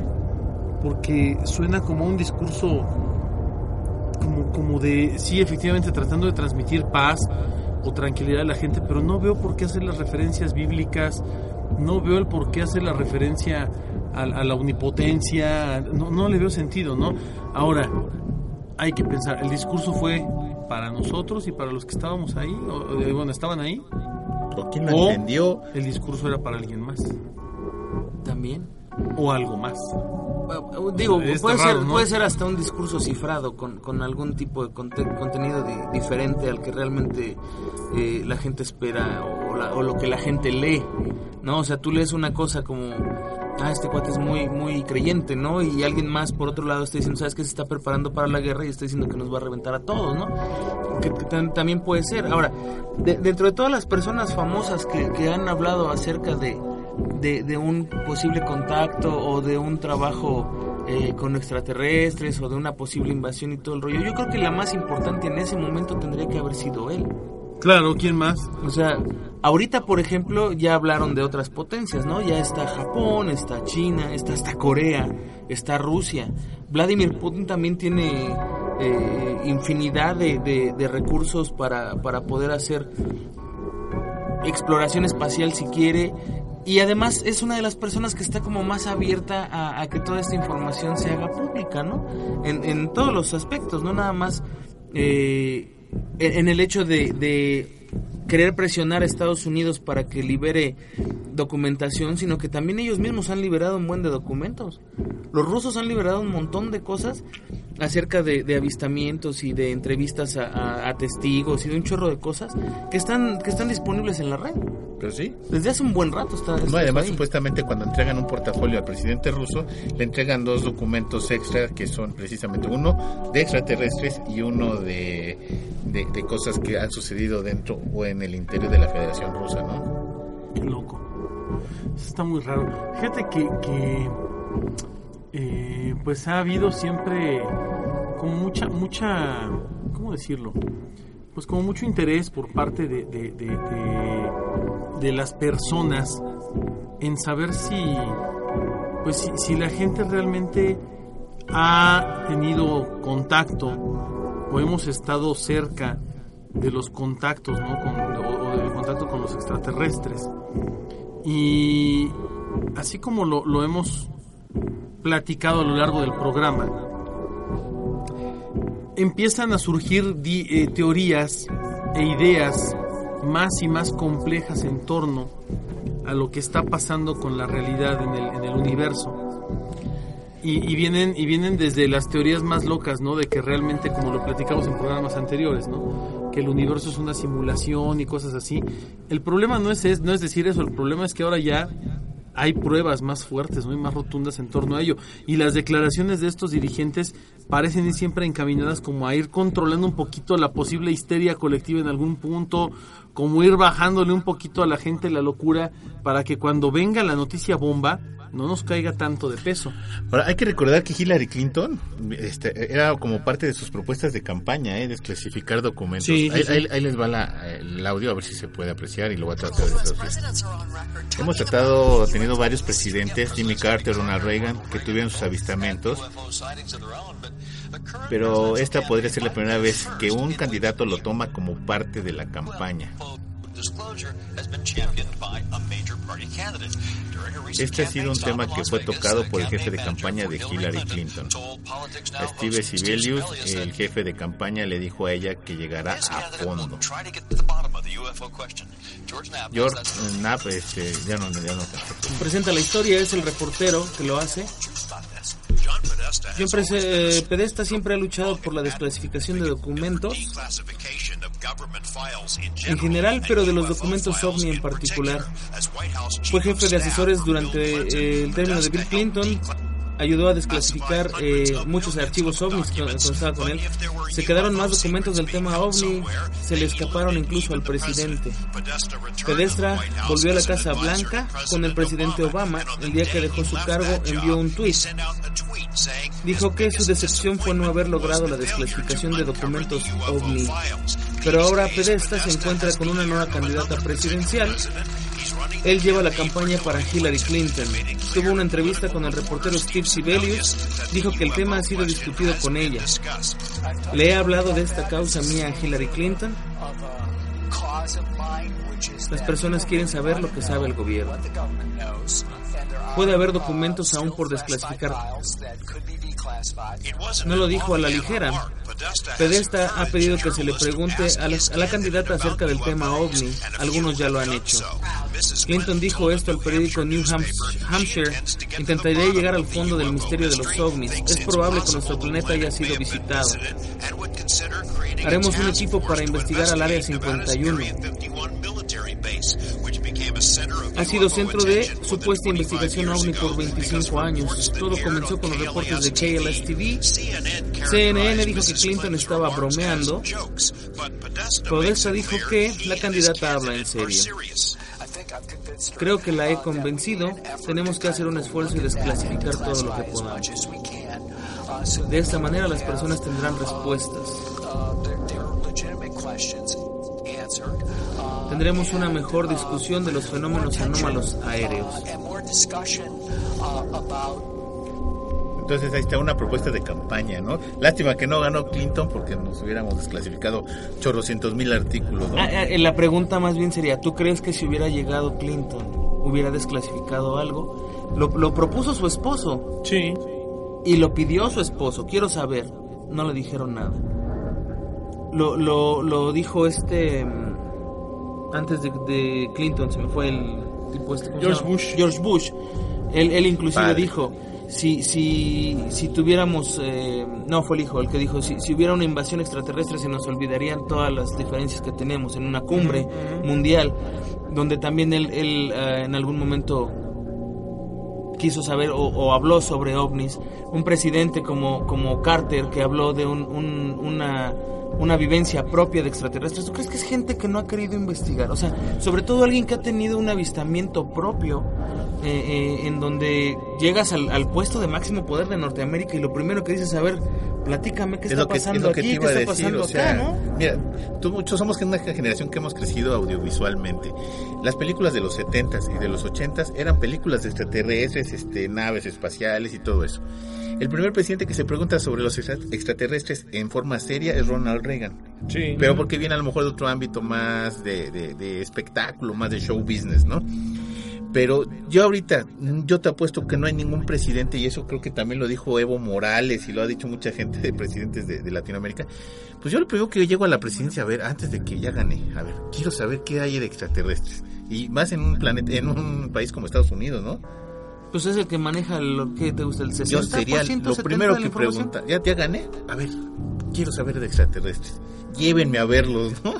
porque suena como un discurso como, de, sí, efectivamente tratando de transmitir paz o tranquilidad a la gente, pero no veo por qué hacer las referencias bíblicas, no veo el por qué hacer la referencia a, a la omnipotencia, no, no le veo sentido, ¿no? Ahora, hay que pensar, el discurso fue para nosotros y para los que estábamos ahí, o, eh, bueno, estaban ahí, ¿O quién lo o entendió? el discurso era para alguien más, También. o algo más. Digo, puede, raro, ser, ¿no? puede ser hasta un discurso cifrado con, con algún tipo de conte- contenido di- diferente al que realmente eh, la gente espera o, la- o lo que la gente lee, ¿no? O sea, tú lees una cosa como, ah, este cuate es muy, muy creyente, ¿no? Y alguien más, por otro lado, está diciendo, ¿sabes que Se está preparando para la guerra y está diciendo que nos va a reventar a todos, ¿no? Que, que tam- también puede ser. Ahora, de- dentro de todas las personas famosas que, que han hablado acerca de, de, de un posible contacto o de un trabajo eh, con extraterrestres o de una posible invasión y todo el rollo. Yo creo que la más importante en ese momento tendría que haber sido él. Claro, ¿quién más? O sea, ahorita, por ejemplo, ya hablaron de otras potencias, ¿no? Ya está Japón, está China, está hasta Corea, está Rusia. Vladimir Putin también tiene eh, infinidad de, de- de recursos para, para poder hacer exploración espacial si quiere. Y además es una de las personas que está como más abierta a, que toda esta información se haga pública, ¿no? En, todos los aspectos, no nada más eh, en en el hecho de, de querer presionar a Estados Unidos para que libere documentación, sino que también ellos mismos han liberado un buen de documentos. Los rusos han liberado un montón de cosas acerca de, de avistamientos y de entrevistas a, a- a testigos y de un chorro de cosas que están que están disponibles en la red. Pero sí. Desde hace un buen rato está. No, está además, ahí. supuestamente, cuando entregan un portafolio al presidente ruso, le entregan dos documentos extra que son precisamente uno de extraterrestres y uno de, de, de cosas que han sucedido dentro o en el interior de la Federación Rusa, ¿no? Qué loco. Eso está muy raro. Fíjate que, que eh, pues ha habido siempre como mucha, mucha, ¿cómo decirlo? Pues como mucho interés por parte de, de, de, las personas en saber si, pues si, la gente realmente ha tenido contacto o hemos estado cerca de los contactos, ¿no? O, o del contacto con los extraterrestres. Y así como lo, lo hemos platicado a lo largo del programa, empiezan a surgir eh, teorías e ideas más y más complejas en torno a lo que está pasando con la realidad en el, en el universo. Y, y vienen y vienen desde las teorías más locas, ¿no? De que realmente, como lo platicamos en programas anteriores, ¿no? Que el universo es una simulación y cosas así. El problema no es, es- no es decir eso, el problema es que ahora ya hay pruebas más fuertes, ¿no? Más rotundas en torno a ello. Y las declaraciones de estos dirigentes parecen ir siempre encaminadas como a ir controlando un poquito la posible histeria colectiva en algún punto, como ir bajándole un poquito a la gente la locura para que cuando venga la noticia bomba no nos caiga tanto de peso. Ahora, hay que recordar que Hillary Clinton este, era como parte de sus propuestas de campaña, ¿eh? desclasificar documentos. Sí, ahí, sí. ahí- ahí les va la- el audio, a ver si se puede apreciar y lo voy a tratar de traducir. Hemos tratado, tenido varios presidentes, Jimmy Carter, Ronald Reagan, que tuvieron sus avistamientos, pero esta podría ser la primera vez que un candidato lo toma como parte de la campaña. Este ha sido un tema que fue tocado por el jefe de campaña de Hillary Clinton. Steve Sibelius, el jefe de campaña, le dijo a ella que llegará a fondo. George Knapp, este, ya no, ya no. Presenta la historia, es el reportero que lo hace. John eh, Pedesta siempre ha luchado por la desclasificación de documentos en general, pero de los documentos OVNI en particular. Fue jefe de asesores durante el término de Bill Clinton. Ayudó a desclasificar eh, muchos archivos OVNIs cuando estaba con él. Se quedaron más documentos del tema OVNI, se le escaparon incluso al presidente. Pedestra volvió a la Casa Blanca con el presidente Obama. El día que dejó su cargo envió un tweet. Dijo que su decepción fue no haber logrado la desclasificación de documentos OVNI. Pero ahora Pedesta se encuentra con una nueva candidata presidencial. Él lleva la campaña para Hillary Clinton. Tuvo una entrevista con el reportero Steve Sibelius. Dijo que el tema ha sido discutido con ella. Le he hablado de esta causa mía a Hillary Clinton. Las personas quieren saber lo que sabe el gobierno. Puede haber documentos aún por desclasificar. No lo dijo a la ligera. Pedesta ha pedido que se le pregunte a la, candidata acerca del tema OVNI. Algunos ya lo han hecho. Clinton dijo esto al periódico New Hampshire. Intentaré llegar al fondo del misterio de los ovnis. Es probable que nuestro planeta haya sido visitado. Haremos un equipo para investigar al Área 51. Ha sido centro de supuesta investigación ovni por 25 años. Todo comenzó con los reportes de KLS TV. CNN dijo que Clinton estaba bromeando. Podesta dijo que la candidata habla en serio. Creo que la he convencido. Tenemos que hacer un esfuerzo y desclasificar todo lo que podamos. De esta manera las personas tendrán respuestas. Tendremos una mejor discusión de los fenómenos anómalos aéreos. Entonces ahí está una propuesta de campaña, ¿no? Lástima que no ganó Clinton porque nos hubiéramos desclasificado chorrocientos mil artículos, ¿no? Ah, ah, la pregunta más bien sería, ¿tú crees que si hubiera llegado Clinton hubiera desclasificado algo? Lo, lo propuso su esposo. Sí. Y lo pidió su esposo. Quiero saber. No le dijeron nada. Lo, lo, lo dijo este... Antes de, de Clinton, se me fue el tipo este... ¿cómo se George llama? Bush. George Bush. Él, él inclusive Padre. dijo... Si, si, si tuviéramos, eh, no fue el hijo el que dijo, si, si hubiera una invasión extraterrestre se nos olvidarían todas las diferencias que tenemos en una cumbre mundial, donde también él, él eh, en algún momento quiso saber o, habló sobre ovnis. Un presidente como, como Carter que habló de un- una, una vivencia propia de extraterrestres. ¿Tú crees que es gente que no ha querido investigar? O sea, sobre todo alguien que ha tenido un avistamiento propio eh, eh, en donde llegas al, al puesto de máximo poder de Norteamérica y lo primero que dices, a ver, platícame qué es está lo que, es pasando lo que te aquí, qué está decir, pasando o sea, acá, ¿no? mira, tú, muchos somos una generación que hemos crecido audiovisualmente. Las películas de los 70s y de los 80s eran películas de extraterrestres, este, naves espaciales y todo eso. El primer presidente que se pregunta sobre los extra- extraterrestres en forma seria es Ronald Reagan. Sí. Pero porque viene a lo mejor de otro ámbito más de, de- de espectáculo, más de show business, ¿no? Pero yo ahorita, yo te apuesto que no hay ningún presidente, y eso creo que también lo dijo Evo Morales y lo ha dicho mucha gente de presidentes de, de Latinoamérica. Pues yo lo primero que llego a la presidencia a ver, antes de que ya gane, a ver, quiero saber qué hay de extraterrestres. Y más en un planeta, en un país como Estados Unidos, ¿no? Pues es el que maneja lo que te gusta, el 60%. Yo sería lo 70 primero que pregunta. ¿Ya, ya gané? A ver, quiero saber de extraterrestres. Llévenme a verlos, ¿no?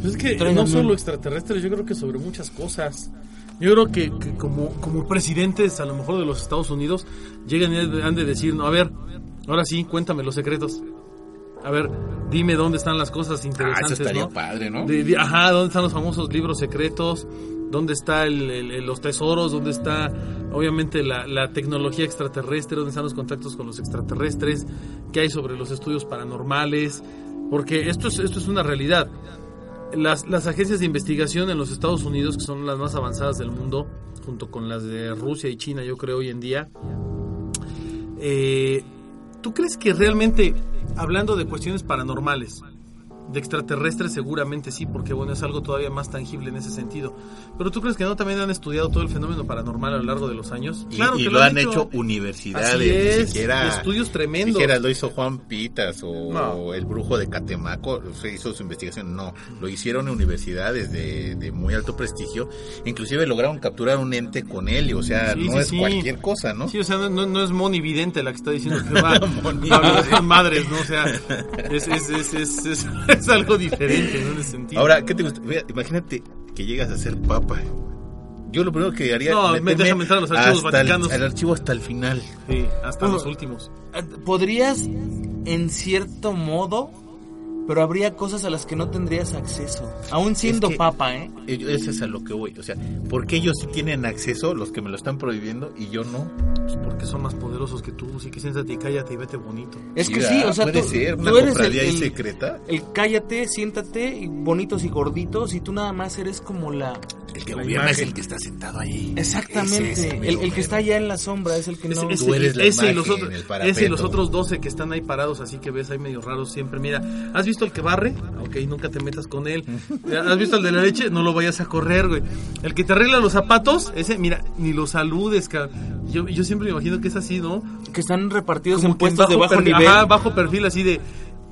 Pues es que Tráigame no solo extraterrestres, yo creo que sobre muchas cosas. Yo creo que, que como, como presidentes, a lo mejor de los Estados Unidos, llegan y han de decir, no, a ver, ahora sí, cuéntame los secretos. A ver, dime dónde están las cosas Ah, interesantes, eso estaría ¿no? padre, ¿no? De- de- ajá, ¿dónde están los famosos libros secretos? ¿Dónde está el- el- el- los tesoros? ¿Dónde está, obviamente, la, la tecnología extraterrestre? ¿Dónde están los contactos con los extraterrestres? ¿Qué hay sobre los estudios paranormales? Porque esto es, esto es una realidad. Las, las agencias de investigación en los Estados Unidos, que son las más avanzadas del mundo, junto con las de Rusia y China, yo creo, hoy en día, eh, ¿tú crees que realmente, hablando de cuestiones paranormales, De extraterrestres seguramente sí, porque bueno, es algo todavía más tangible en ese sentido. Pero tú crees que no también han estudiado todo el fenómeno paranormal a lo largo de los años? Y, claro y que lo han hecho universidades, es, ni siquiera estudios tremendos. Siquiera lo hizo Juan Pitas o, No. el brujo de Catemaco, se hizo su investigación, no, lo hicieron en universidades de, de muy alto prestigio, inclusive lograron capturar un ente con él, o sea, Sí, no sí, es sí. cualquier cosa, ¿no? Sí, o sea, no, no- es Moni Vidente la que está diciendo que va madres, ¿no? O sea, es, es, es, es, es- es algo diferente, ¿no? En ese sentido. Ahora, ¿qué te gusta? Mira, imagínate que llegas a ser papa. Yo lo primero que haría No, me déjame entrar a los archivos hasta el- vaticanos. al archivo hasta el final. Sí, hasta Bueno, los últimos. Eh, Podrías, en cierto modo, pero habría cosas a las que no tendrías acceso. Aún siendo Es que- papa, ¿eh? Yo- Eso es a lo que voy. O sea, ¿por qué ellos sí tienen acceso, los que me lo están prohibiendo, y yo no? Pues porque son más poderosos que tú. Sí que siéntate y cállate y vete bonito. Es que Mira, sí, o sea, puede tú, ser una tú eres el- secreta. el cállate, siéntate, y bonitos y gorditos, y tú nada más eres como la... El que La gobierna es imagen. el que está sentado ahí. Exactamente, Ese el, que está allá en la sombra es el que Ese, no... ese- Tú eres la ese y los imagen, otros, ese y los otros 12 que están ahí parados, así que ves ahí medio raros siempre. Mira, ¿has visto el que barre? Ok, nunca te metas con él. ¿Has visto el de la leche? No lo vayas a correr, güey. El que te arregla los zapatos, ese, mira, ni lo saludes, cabrón. Yo, yo siempre me imagino que es así, ¿no? Que están repartidos Como en puestos de bajo perfil, nivel. Ajá, bajo perfil, así de...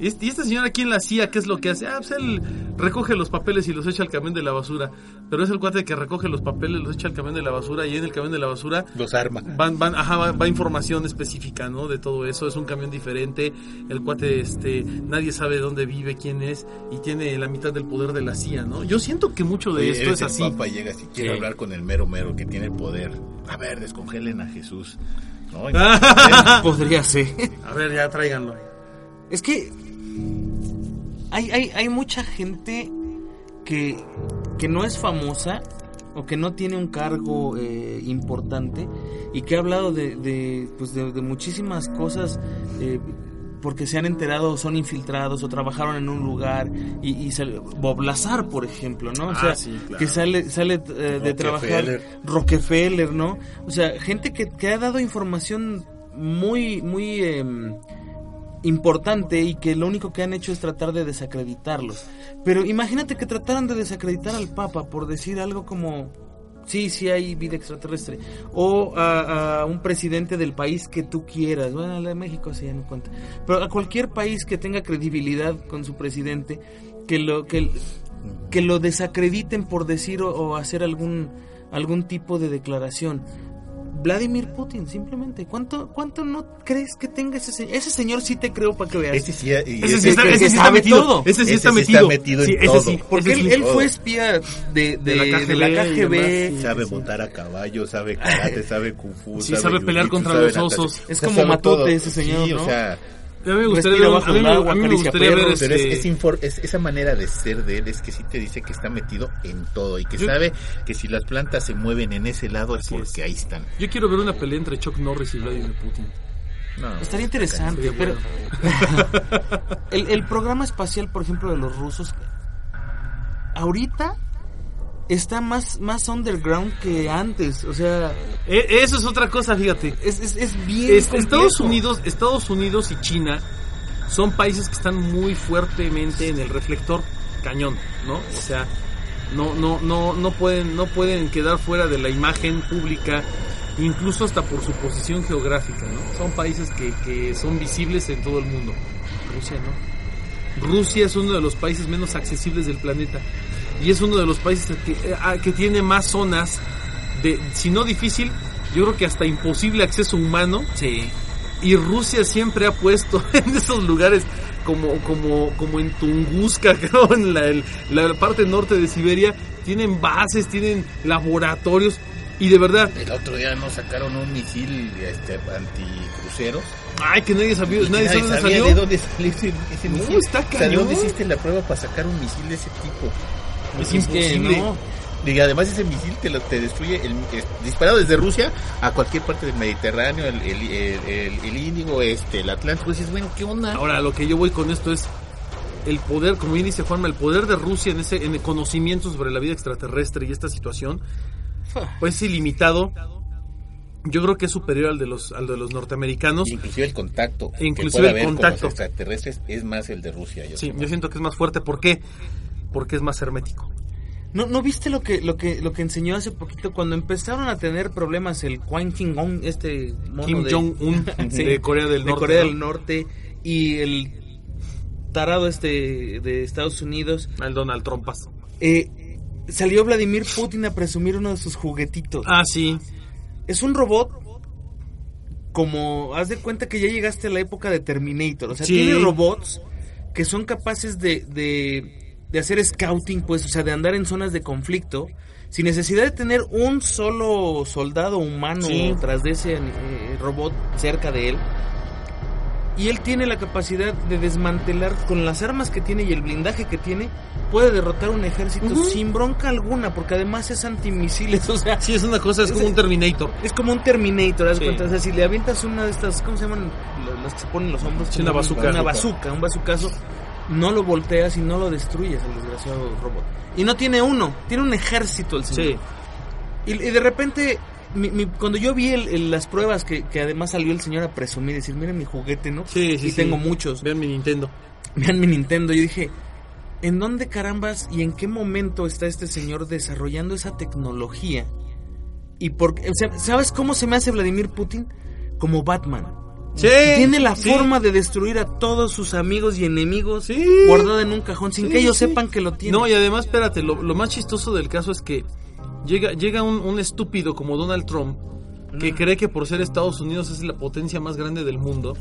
¿Y este- y esta señora quién la hacía? ¿Qué es lo que hace? Ah, pues él recoge los papeles y los echa al camión de la basura. Pero es el cuate que recoge los papeles, los echa al camión de la basura y en el camión de la basura Los arma. van, van, ajá, va, va información específica, ¿no? De todo eso. Es un camión diferente. El cuate, este, nadie sabe dónde vive, quién es y tiene la mitad del poder de la CIA, ¿no? Yo siento que mucho de Oye, esto es el así. Papa llega si quiere Sí. hablar con el mero mero que tiene el poder. A ver, descongelen a Jesús. ¿No? Podría ser. A ver, ya tráiganlo. Es que hay, hay, hay mucha gente que, que no es famosa o que no tiene un cargo eh, importante y que ha hablado de, de, pues de, de muchísimas cosas eh, porque se han enterado, son infiltrados o trabajaron en un lugar y, y sal- Bob Lazar, por ejemplo, ¿no? O Ah, sea, sí, claro. que sale, sale eh, de trabajar Rockefeller. Rockefeller, ¿no? O sea, gente que, que ha dado información muy, muy em, importante y que lo único que han hecho es tratar de desacreditarlos. Pero imagínate que trataran de desacreditar al Papa por decir algo como, sí, sí hay vida extraterrestre, o a, un presidente del país que tú quieras, bueno, la de México sí ya no cuenta, pero a cualquier país que tenga credibilidad con su presidente, que lo, que, que lo desacrediten por decir o, o hacer algún, algún tipo de declaración. Vladimir Putin, simplemente. ¿Cuánto, cuánto no crees que tenga ese señor? Ese señor sí te creo para que veas. Ese sí, Ese ese- sí está, ese metido. todo. Ese sí está metido. está metido en Sí, ese todo. sí. Porque él, fue espía de, de, De la KGB de la y KGB. demás, sabe montar a caballo, sabe karate, sabe kung fu, Sí, sabe pelear contra sabe los osos. Es O sea, como Matute todo. ese señor, Sí, ¿no? o sea, A mí me gustaría ver, bajo a mí agua, a mí me gustaría ver pero es, este- es infor- es- esa manera de ser de él es que sí te dice que está metido en todo y que Yo- sabe que si las plantas se mueven en ese lado es Así es. porque ahí están. Yo quiero ver una pelea entre Chuck Norris y Vladimir Putin. No, Estaría interesante, Sería pero el, el programa espacial, por ejemplo, de los rusos, ahorita está más, más underground que antes. O sea, Eh, eso es otra cosa, fíjate. es, es, es bien. Es-. Estados Unidos, Estados Unidos y China son países que están muy fuertemente en el reflector cañón, ¿no? O sea, no, no, no, no pueden, no pueden quedar fuera de la imagen pública, incluso hasta por su posición geográfica, ¿no? Son países que, que son visibles en todo el mundo. Rusia, ¿no? Rusia es uno de los países menos accesibles del planeta y es uno de los países que, eh, ah, que tiene más zonas de, si no difícil, yo creo que hasta imposible acceso humano Sí. y Rusia siempre ha puesto en esos lugares como como como en Tunguska, creo, en la, el- la parte norte de Siberia, tienen bases, tienen laboratorios y de verdad, El otro día nos sacaron un misil este, anticruceros. ay, que nadie sabía, Y nadie sabe dónde sabía salió. de dónde salió ese, ese No, misil. está O sea, ¿de cañón. dónde hiciste la prueba para sacar un misil de ese tipo? Es Es que imposible. no. Y además ese misil te, lo, te destruye, el, es- disparado desde Rusia a cualquier parte del Mediterráneo, el, el, el, Índigo, este, el Atlántico. Pues dices, bueno, ¿qué onda? Ahora, lo que yo voy con esto es el poder, como bien dice Juanma, el poder de Rusia en ese en el conocimiento sobre la vida extraterrestre y esta situación, pues es ilimitado. yo creo que es superior al de los al de los norteamericanos. Inclusive el contacto. que Inclusive el haber con contacto. los extraterrestres es más el de Rusia. Yo Sí, siento. yo siento que es más fuerte. ¿Por qué? Porque es más hermético. ¿No, ¿No viste lo que, lo que lo que enseñó hace poquito cuando empezaron a tener problemas el Kwang Kim-jong, este mono Kim de, Jong-un de Corea del de Norte, Corea ¿no? del Norte y el tarado este de Estados Unidos? El Donald Trumpas. Eh, salió Vladimir Putin a presumir uno de sus juguetitos. Ah, sí. Es un robot como haz de cuenta que ya llegaste a la época de Terminator, o sea, Sí. tiene robots que son capaces de, de, de hacer scouting, pues, o sea, de andar en zonas de conflicto sin necesidad de tener un solo soldado humano Sí. tras de ese eh, robot cerca de él. Y él tiene la capacidad de desmantelar con las armas que tiene y el blindaje que tiene, puede derrotar un ejército sin bronca alguna, porque además es antimisiles, o sea, Sí, es una cosa, es como un Terminator. es como un Terminator, de Sí. cuenta. O sea, si le avientas una de estas, ¿cómo se llaman? Las- que se ponen en los hombros. Sí, una bazooka. Una bazooka, un bazucazo. No lo volteas y no lo destruyes al desgraciado robot. Y no tiene uno, tiene un ejército el señor. Sí. Y, y de repente, mi- mi- cuando yo vi el- el- las pruebas que, que además salió el señor a presumir, decir, miren mi juguete, ¿no? Sí, sí, y sí. tengo muchos. Vean mi Nintendo. Vean mi Nintendo. Yo dije, ¿en dónde carambas y en qué momento está este señor desarrollando esa tecnología? Y por, o sea, ¿sabes cómo se me hace Vladimir Putin? Como Batman. Sí, Tiene la sí. forma de destruir a todos sus amigos y enemigos Sí. guardada en un cajón sin Sí, que ellos sí. sepan que lo tienen. No, y además, espérate, lo, lo más chistoso del caso es que llega, llega un, un estúpido como Donald Trump que cree que por ser Estados Unidos es la potencia más grande del mundo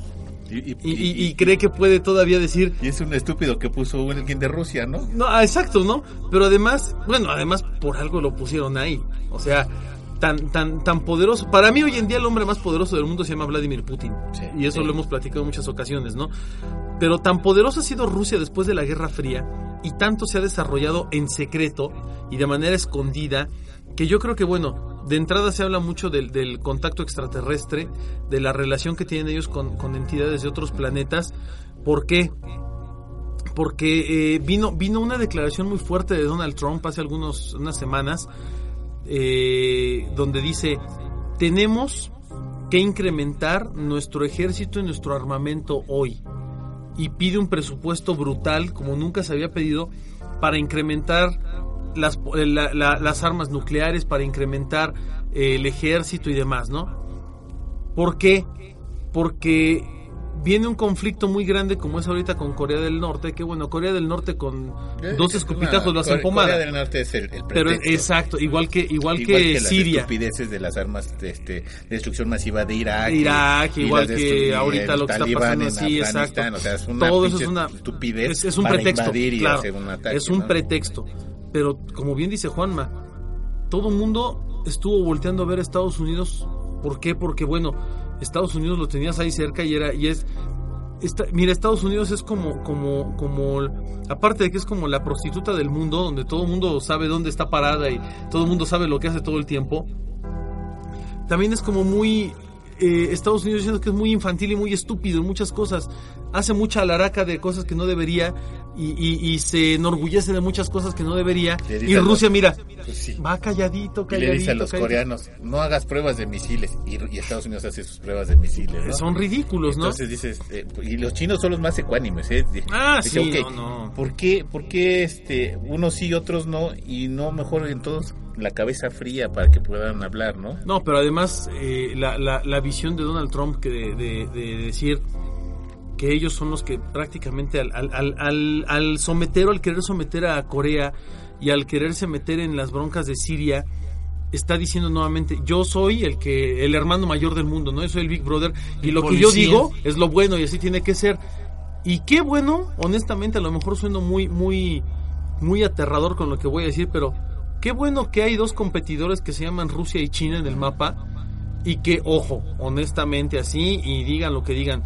Y, y, y- y cree que puede todavía decir... y es un estúpido que puso alguien de Rusia, ¿no? No, ah, exacto, ¿no? Pero además, bueno, además por algo lo pusieron ahí. O sea, tan, tan, tan poderoso. Para mí hoy en día el hombre más poderoso del mundo se llama Vladimir Putin. Sí, y eso sí. lo hemos platicado en muchas ocasiones, ¿no? Pero tan poderoso ha sido Rusia después de la Guerra Fría y tanto se ha desarrollado en secreto y de manera escondida que yo creo que, bueno, de entrada se habla mucho del, del contacto extraterrestre, de la relación que tienen ellos con, con entidades de otros planetas. ¿Por qué? porque eh, vino vino una declaración muy fuerte de Donald Trump hace algunos unas semanas eh, donde dice tenemos que incrementar nuestro ejército y nuestro armamento hoy y pide un presupuesto brutal como nunca se había pedido para incrementar las, eh, la- la- las armas nucleares para incrementar eh, el ejército y demás no ¿por qué? porque viene un conflicto muy grande como es ahorita con Corea del Norte, que bueno, Corea del Norte con dos escupitazos lo hacen Corea- Corea pomada. del Norte es el, el Pero exacto, igual que igual, Igual que, las Siria. estupideces de las armas de este, destrucción masiva de Irak. Irak, y igual las que ahorita lo que está pasando Afganistán, exacto. O sea, es una Todo eso es una estupidez es, es un para pretexto, invadir y claro. hacer un ataque. es un ¿no? pretexto. Pero como bien dice Juanma, todo el mundo estuvo volteando a ver a Estados Unidos. ¿Por qué? Porque bueno, Estados Unidos lo tenías ahí cerca y era y es esta- mira, Estados Unidos es como, como, como, aparte de que es como la prostituta del mundo, donde todo el mundo sabe dónde está parada y todo el mundo sabe lo que hace todo el tiempo. También es como muy, eh, Estados Unidos siento que es muy infantil y muy estúpido en muchas cosas. Hace mucha alaraca de cosas que no debería y, y- y se enorgullece de muchas cosas que no debería. Y Rusia, los- mira, Pues sí. va calladito, Y calladito. le dice a los calladito. coreanos, no hagas pruebas de misiles. Y, y Estados Unidos hace sus pruebas de misiles. ¿no? Son ridículos, ¿no? Entonces dices, eh, y los chinos son los más ecuánimes, ¿eh? Ah, dice, sí, no, no. ¿por qué, por qué este, unos sí y otros no? Y no mejor en todos la cabeza fría para que puedan hablar, ¿no? No, pero además eh, la, la, la visión de Donald Trump que de, de- de decir que ellos son los que prácticamente al, al, al, someter o al querer someter a Corea y al quererse meter en las broncas de Siria está diciendo nuevamente yo soy el que el hermano mayor del mundo no yo soy el Big Brother y El lo que yo digo es lo bueno y así tiene que ser y qué bueno honestamente a lo mejor sueno muy muy muy aterrador con lo que voy a decir pero qué bueno que hay dos competidores que se llaman Rusia y China en el mapa y que ojo honestamente así y digan lo que digan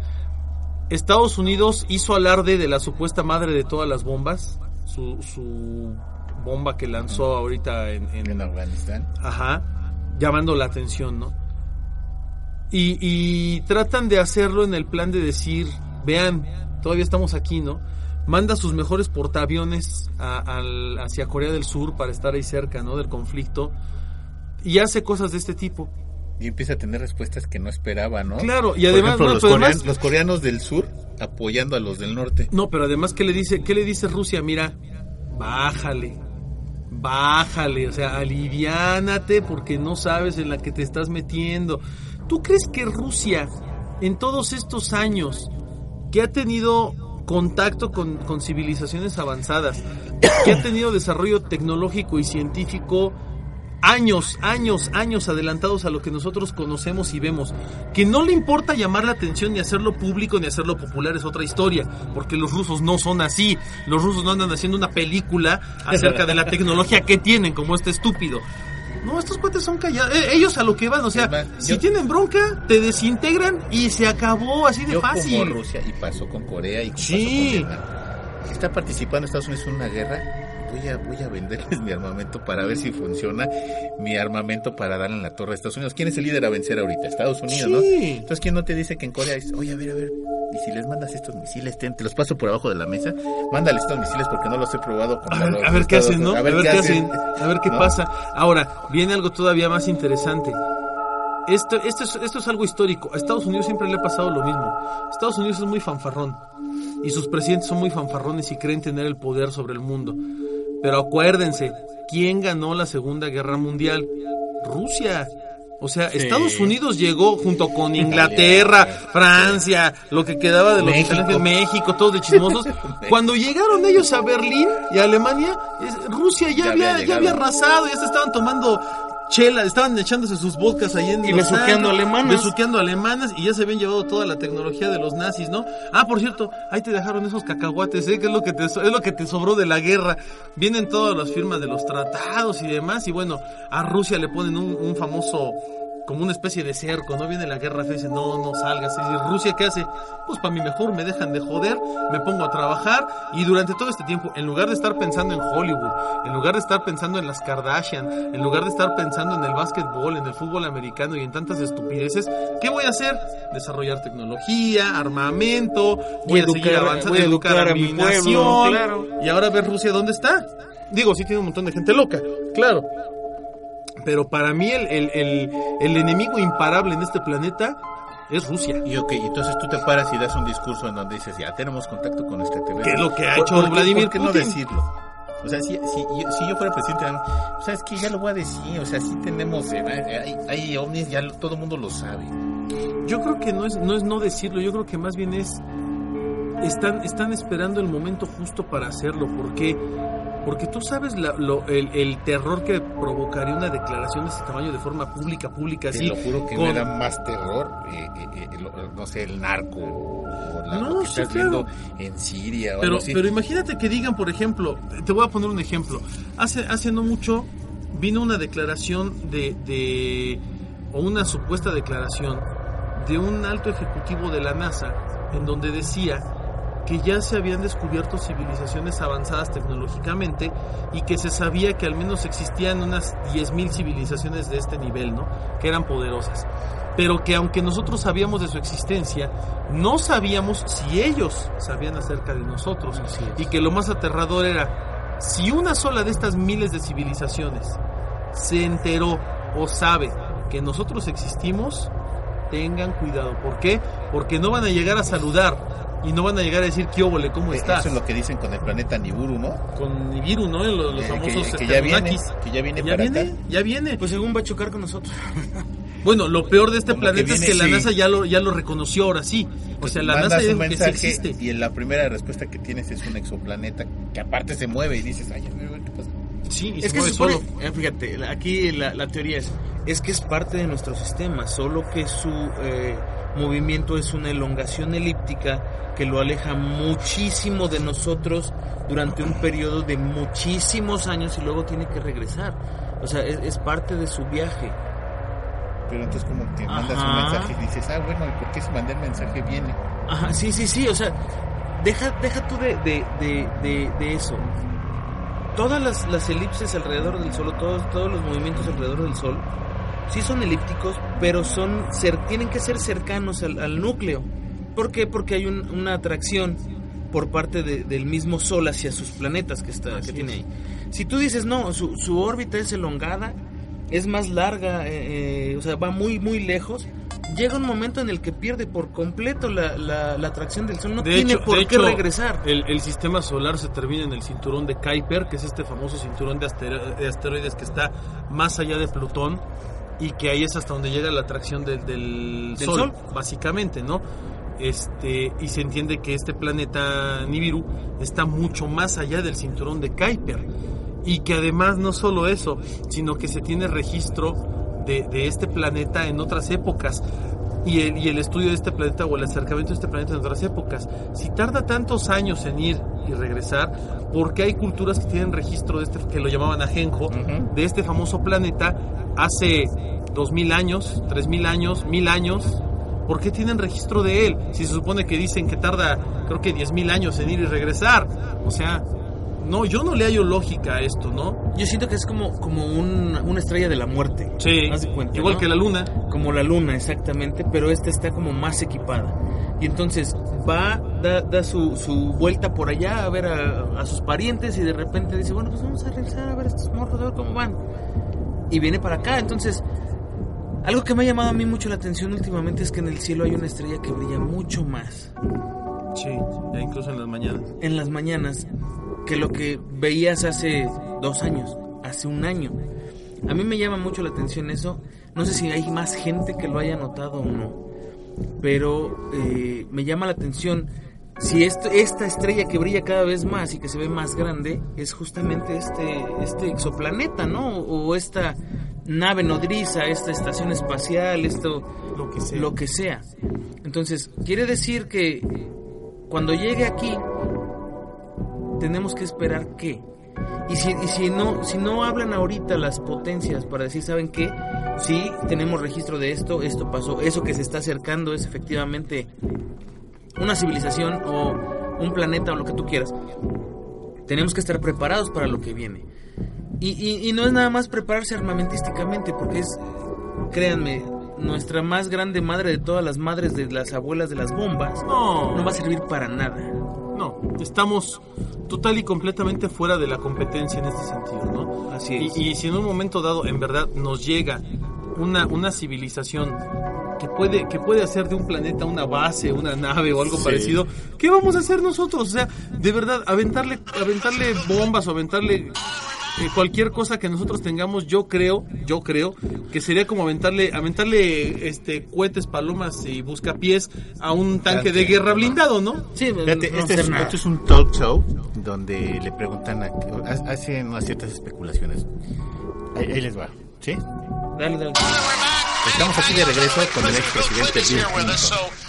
Estados Unidos hizo alarde de la supuesta madre de todas las bombas su, su bomba que lanzó ahorita en, en- En Afganistán. Ajá, llamando la atención, ¿no? Y, y tratan de hacerlo en el plan de decir, vean, todavía estamos aquí, ¿no? Manda sus mejores portaaviones a- hacia Corea del Sur para estar ahí cerca, ¿no? Del conflicto. Y hace cosas de este tipo. y empieza a tener respuestas que no esperaba, ¿no? Claro, y Por además, ejemplo, no, los, pero corean- además- los coreanos del sur apoyando a los del norte. No, pero además, ¿qué le dice, qué le dice Rusia? Mira, bájale, bájale, o sea, aliviánate porque no sabes en la que te estás metiendo. ¿Tú crees que Rusia, en todos estos años, que ha tenido contacto con, civilizaciones avanzadas, que ha tenido desarrollo tecnológico y científico años, años, años adelantados a lo que nosotros conocemos y vemos. Que no le importa llamar la atención ni hacerlo público ni hacerlo popular es otra historia, porque los rusos no son así. Los rusos no andan haciendo una película acerca de la tecnología que tienen, como este estúpido. No, estos cuates son callados. Eh, ellos a lo que van, o sea, si tienen bronca, te desintegran y se acabó así de Yo fácil. como Rusia y pasó con Corea y Sí. pasó con Vietnam. Si está participando Estados Unidos en una guerra, voy a, voy a venderles mi armamento para ver si funciona mi armamento para darle en la torre a Estados Unidos. ¿Quién es el líder a vencer ahorita? Estados Unidos, ¿no? Sí. Entonces, ¿quién no te dice que en Corea es, oye, a ver, a ver, y si les mandas estos misiles, te los paso por abajo de la mesa, mándale estos misiles porque no los he probado con A ver, a ver qué hacen, ¿no? A ver, qué hacen, a ver qué ¿no? pasa. Ahora, viene algo todavía más interesante. Esto, esto, es, esto es algo histórico. A Estados Unidos siempre le ha pasado lo mismo. Estados Unidos es muy fanfarrón. Y sus presidentes son muy fanfarrones y creen tener el poder sobre el mundo. Pero acuérdense, ¿quién ganó la Segunda Guerra Mundial? Rusia. O sea, Sí. Estados Unidos llegó junto con Inglaterra, Francia, lo que quedaba de los México. México, todos de chismosos. Cuando llegaron ellos a Berlín y a Alemania, Rusia ya, Ya había, había ya había arrasado, ya se estaban tomando chela, estaban echándose sus vodkas ahí en Y besuqueando alemanas. besuqueando alemanas y ya se habían llevado toda la tecnología de los nazis, ¿no? Ah, por cierto, ahí te dejaron esos cacahuates, ¿eh? Que es lo que te, es lo que te sobró de la guerra. Vienen todas las firmas de los tratados y demás y bueno, a Rusia le ponen un, un famoso como una especie de cerco, ¿no? Viene la guerra fría y dice, no, no salgas. Y Rusia, ¿qué hace? Pues para mí mejor, me dejan de joder, me pongo a trabajar y durante todo este tiempo, en lugar de estar pensando en Hollywood, en lugar de estar pensando en las Kardashian, en lugar de estar pensando en el básquetbol, en el fútbol americano y en tantas estupideces, ¿qué voy a hacer? Desarrollar tecnología, armamento, voy a seguir Educar- avanzando, voy a educar, educar a a mi mi pueblo, nación. claro. Y ahora ver Rusia dónde está. Digo, sí tiene un montón de gente loca, claro. Pero para mí el, el, el, el enemigo imparable en este planeta es Rusia. Y ok, entonces tú te paras y das un discurso en donde dices, ya tenemos contacto con extraterrestres. Que es lo que ha ¿Por- hecho por qué- Vladimir ¿Por qué no decirlo? O sea, si, si, yo- si yo fuera presidente, o sea, es que ya lo voy a decir, o sea, sí tenemos, eh, hay, hay ovnis, ya lo- todo el mundo lo sabe. Yo creo que no es, no es no decirlo, yo creo que más bien es están, están esperando el momento justo para hacerlo, porque porque tú sabes la- lo- el, el terror que provocaría una declaración de este tamaño de forma pública, pública, Te así. lo juro que con- me da más terror, eh, eh, eh, lo- no sé, el narco, o la, No, lo que sí, estás claro. viendo en Siria o Pero, algo así. pero imagínate que digan, por ejemplo, te voy a poner un ejemplo. Hace, hace no mucho vino una declaración de, de, o una supuesta declaración de un alto ejecutivo de la NASA en donde decía que ya se habían descubierto civilizaciones avanzadas tecnológicamente y que se sabía que al menos existían unas 10.000 civilizaciones de este nivel, ¿no? Que eran poderosas. Pero que aunque nosotros sabíamos de su existencia, no sabíamos si ellos sabían acerca de nosotros. Y que lo más aterrador era, si una sola de estas miles de civilizaciones se enteró o sabe que nosotros existimos, tengan cuidado. ¿Por qué? Porque no van a llegar a saludar y no van a llegar a decir, ¿qué óvole, cómo Eh, estás? Eso es lo que dicen con el planeta Niburu, ¿no? Con Nibiru, ¿no? Los, los Eh, famosos que, que este, ya viene, que ya viene Ya para viene, acá. ya viene. Pues según va a chocar con nosotros. Bueno, lo peor de este Como que planeta es que la sí. NASA ya lo, ya lo reconoció ahora sí. O sea, la NASA dijo que sí existe. y en la primera respuesta que tienes es un exoplaneta que aparte se mueve y dices, ay, qué pasa. Sí, y es se que mueve supone, solo. eh, fíjate, aquí la, la teoría es, es que es parte de nuestro sistema, solo que su eh, movimiento es una elongación elíptica que lo aleja muchísimo de nosotros durante un periodo de muchísimos años y luego tiene que regresar. O sea, es, es parte de su viaje. Pero entonces como que mandas un Ajá. mensaje y dices, ah, bueno, ¿y por qué si mandé el mensaje viene? Ajá, sí, sí, sí, o sea, deja, deja tú de, de, de, de, eso. Todas las, las elipses alrededor del Sol, todos, todos los movimientos alrededor del Sol, sí son elípticos, pero son tienen que ser cercanos al, al núcleo. ¿Por qué? Porque hay un- una atracción por parte de- del mismo Sol hacia sus planetas que, está, que tiene ahí. Si tú dices, no, su, su órbita es elongada, es más larga, eh, eh, o sea, va muy, muy lejos. Llega un momento en el que pierde por completo la, la, la atracción del Sol, no De tiene hecho, por de qué hecho, regresar. El, el sistema solar se termina en el cinturón de Kuiper, que es este famoso cinturón de, astero- de asteroides que está más allá de Plutón y que ahí es hasta donde llega la atracción del, del Del sol, Sol. básicamente, ¿no? Este, y se entiende que este planeta Nibiru está mucho más allá del cinturón de Kuiper y que además no solo eso, sino que se tiene registro de, de este planeta en otras épocas y el, y el estudio de este planeta o el acercamiento de este planeta en otras épocas. Si tarda tantos años en ir y regresar, porque hay culturas que tienen registro de este, que lo llamaban ajenjo, de este famoso planeta hace dos mil años, tres mil años, mil años? ¿Por qué tienen registro de él? Si se supone que dicen que tarda, creo que diez mil años en ir y regresar. O sea, no, yo no le hallo lógica a esto, ¿no? Yo siento que es como, como un- una estrella de la muerte. Sí, cuenta, igual ¿no? que la luna. Como la luna, exactamente, pero esta está como más equipada. Y entonces va, da, da su, su vuelta por allá a ver a, a sus parientes y de repente dice, bueno, pues vamos a regresar a ver a estos morros, a ver cómo van. Y viene para acá, entonces... Algo que me ha llamado a mí mucho la atención últimamente es que en el cielo hay una estrella que brilla mucho más Sí, ya incluso en las mañanas. en las mañanas que lo que veías hace dos años, hace un año. A mí me llama mucho la atención eso. No sé si hay más gente que lo haya notado o no, pero eh, me llama la atención si esto, esta estrella que brilla cada vez más y que se ve más grande es justamente este, este exoplaneta, ¿no? O esta nave nodriza, esta estación espacial, esto, Lo que sea. lo que sea. Entonces, quiere decir que cuando llegue aquí, tenemos que esperar qué. Y si, y si no si no hablan ahorita las potencias para decir, ¿saben qué? Sí, tenemos registro de esto, esto pasó, eso que se está acercando es efectivamente una civilización o un planeta o lo que tú quieras. Tenemos que estar preparados para lo que viene. Y, y- y no es nada más prepararse armamentísticamente, porque es, créanme, nuestra más grande madre de todas las madres de las abuelas de las bombas No. no va a servir para nada. No, estamos total y completamente fuera de la competencia en este sentido, ¿no? Así es. Y, y si en un momento dado en verdad nos llega una, una civilización que puede, que puede hacer de un planeta una base, una nave o algo Sí. parecido, ¿qué vamos a hacer nosotros? O sea, de verdad, aventarle, aventarle bombas o aventarle eh, cualquier cosa que nosotros tengamos, yo creo, yo creo que sería como aventarle, aventarle este cohetes, palomas y buscapiés a un tanque de guerra blindado, ¿no? Sí, Fíjate, no este, es, este un talk show donde le preguntan, a, ha- hacen unas ciertas especulaciones. Ahí, ahí les va, ¿sí? Dale, dale. Estamos aquí de regreso con el expresidente Bill Clinton.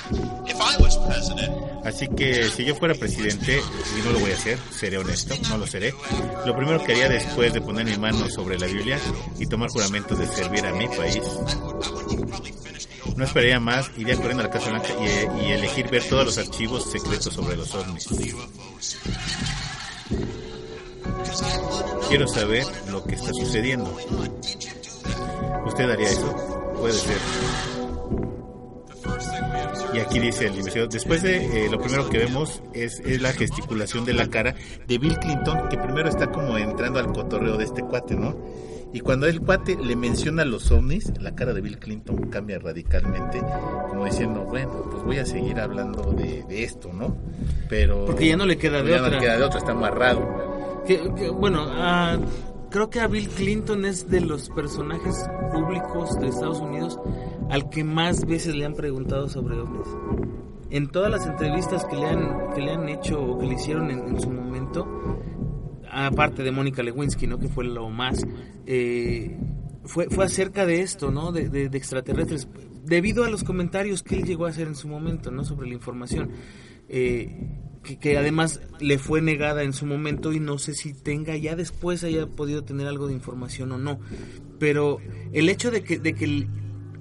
Así que si yo fuera presidente, y no lo voy a hacer, seré honesto, no lo seré, lo primero que haría después de poner mi mano sobre la Biblia y tomar juramento de servir a mi país, no esperaría más, iría corriendo a la Casa Blanca y, y elegir ver todos los archivos secretos sobre los ovnis. Quiero saber lo que está sucediendo. ¿Usted haría eso? Puede ser. Y aquí dice el investigador, después de eh, lo primero que vemos es, es la gesticulación de la cara de Bill Clinton, que primero está como entrando al cotorreo de este cuate, ¿no? Y cuando el cuate le menciona los ovnis, la cara de Bill Clinton cambia radicalmente, como diciendo, bueno, pues voy a seguir hablando de, de esto, ¿no? Pero... Porque ya no le queda de ya no otra. le queda de otra, está amarrado. Que, que, bueno, ah, creo que a Bill Clinton es de los personajes públicos de Estados Unidos al que más veces le han preguntado sobre ovnis. En todas las entrevistas que le han, que le han hecho o que le hicieron en, en su momento, aparte de Mónica Lewinsky, ¿no? que fue lo más, eh, fue, fue acerca de esto, ¿no? De, de- de extraterrestres, debido a los comentarios que él llegó a hacer en su momento, ¿no? Sobre la información. Eh, que, que además le fue negada en su momento y no sé si tenga ya después haya podido tener algo de información o no. Pero el hecho de que, de que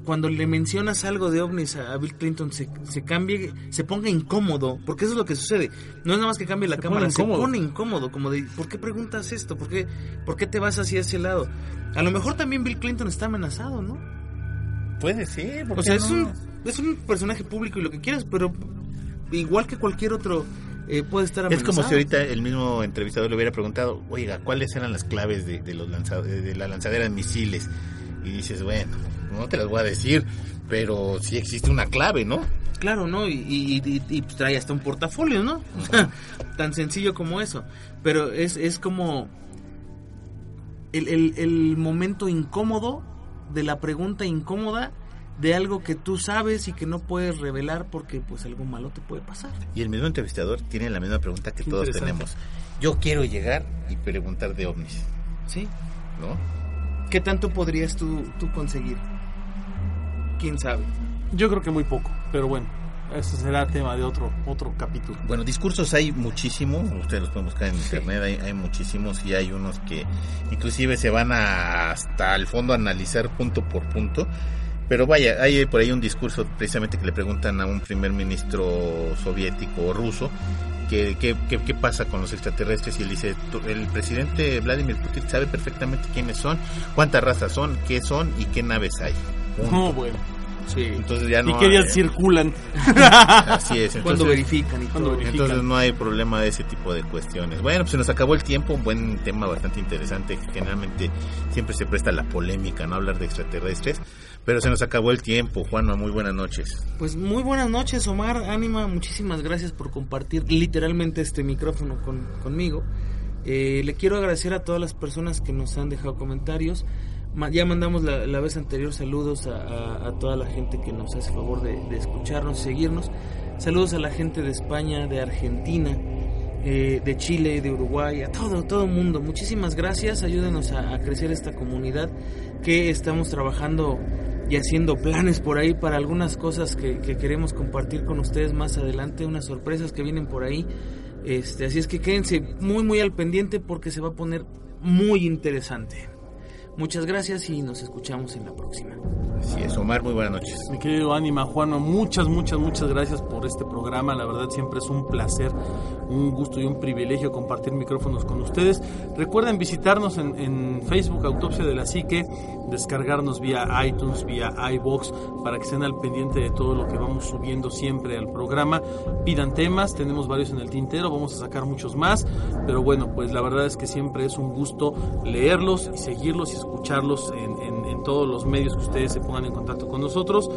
cuando le mencionas algo de ovnis a, Bill Clinton se, se cambie, se ponga incómodo, porque eso es lo que sucede. No es nada más que cambie la Se cámara, pone se pone incómodo, como de, ¿por qué preguntas esto? ¿Por qué, ¿Por qué te vas hacia ese lado? A lo mejor también Bill Clinton está amenazado, ¿no? Puede ser, ¿por O sea, es no? un, es un personaje público y lo que quieras, pero igual que cualquier otro eh, puede estar Es amenazado. como si ahorita el mismo entrevistador le hubiera preguntado, oiga, ¿cuáles eran las claves de, de los lanza- de la lanzadera de misiles? y dices, bueno, no te las voy a decir, pero sí existe una clave, ¿no? Claro, ¿no? Y, y, y- y, pues, trae hasta un portafolio, ¿no? O sea, tan sencillo como eso. Pero es, es como el, el- el momento incómodo de la pregunta incómoda de algo que tú sabes y que no puedes revelar porque pues algo malo te puede pasar. Y el mismo entrevistador tiene la misma pregunta que todos tenemos. Yo quiero llegar y preguntar de ovnis, ¿Sí? ¿no? ¿Qué tanto podrías tú, tú conseguir? ¿Quién sabe? Yo creo que muy poco, pero bueno, ese será tema de otro otro capítulo. Bueno, discursos hay muchísimo, ustedes los pueden buscar en internet, hay, hay muchísimos y hay unos que inclusive se van a, hasta el fondo a analizar punto por punto. Pero vaya, hay por ahí un discurso precisamente que le preguntan a un primer ministro soviético o ruso que, qué pasa con los extraterrestres y él dice, "Tú- el presidente Vladimir Putin sabe perfectamente quiénes son, cuántas razas son, qué son y qué naves hay. Punto. No, bueno. Sí. Entonces ya no y que hay- ellas circulan. Así es. Cuando verifican y Cuando todo. verifican. entonces no hay problema de ese tipo de cuestiones. Bueno, pues se nos acabó el tiempo, un buen tema bastante interesante. que Generalmente siempre se presta la polémica, no hablar de extraterrestres, pero se nos acabó el tiempo. Juanma, muy buenas noches. Pues muy buenas noches, Omar, Ánima, muchísimas gracias por compartir literalmente este micrófono con, conmigo. Eh, le quiero agradecer a todas las personas que nos han dejado comentarios. Ya mandamos la, la vez anterior saludos a, a- a toda la gente que nos hace favor de, de escucharnos y seguirnos. Saludos a la gente de España, de Argentina, eh, de Chile, de Uruguay, a todo, todo mundo. Muchísimas gracias, ayúdenos a, a crecer esta comunidad que estamos trabajando y haciendo planes por ahí para algunas cosas que, que queremos compartir con ustedes más adelante, unas sorpresas que vienen por ahí. Este, así es que quédense muy muy al pendiente porque se va a poner muy interesante. Muchas gracias y nos escuchamos en la próxima. Así es, Omar, muy buenas noches. Mi querido Ánima Juano, muchas, muchas, muchas gracias por este programa. La verdad siempre es un placer, un gusto y un privilegio compartir micrófonos con ustedes. Recuerden visitarnos en, en Facebook, Autopsia de la Psique, descargarnos vía iTunes, vía iBox, para que estén al pendiente de todo lo que vamos subiendo siempre al programa. Pidan temas, tenemos varios en el tintero, vamos a sacar muchos más. Pero bueno, pues la verdad es que siempre es un gusto leerlos y seguirlos y escucharlos en, en- en todos los medios que ustedes se pongan en contacto con nosotros.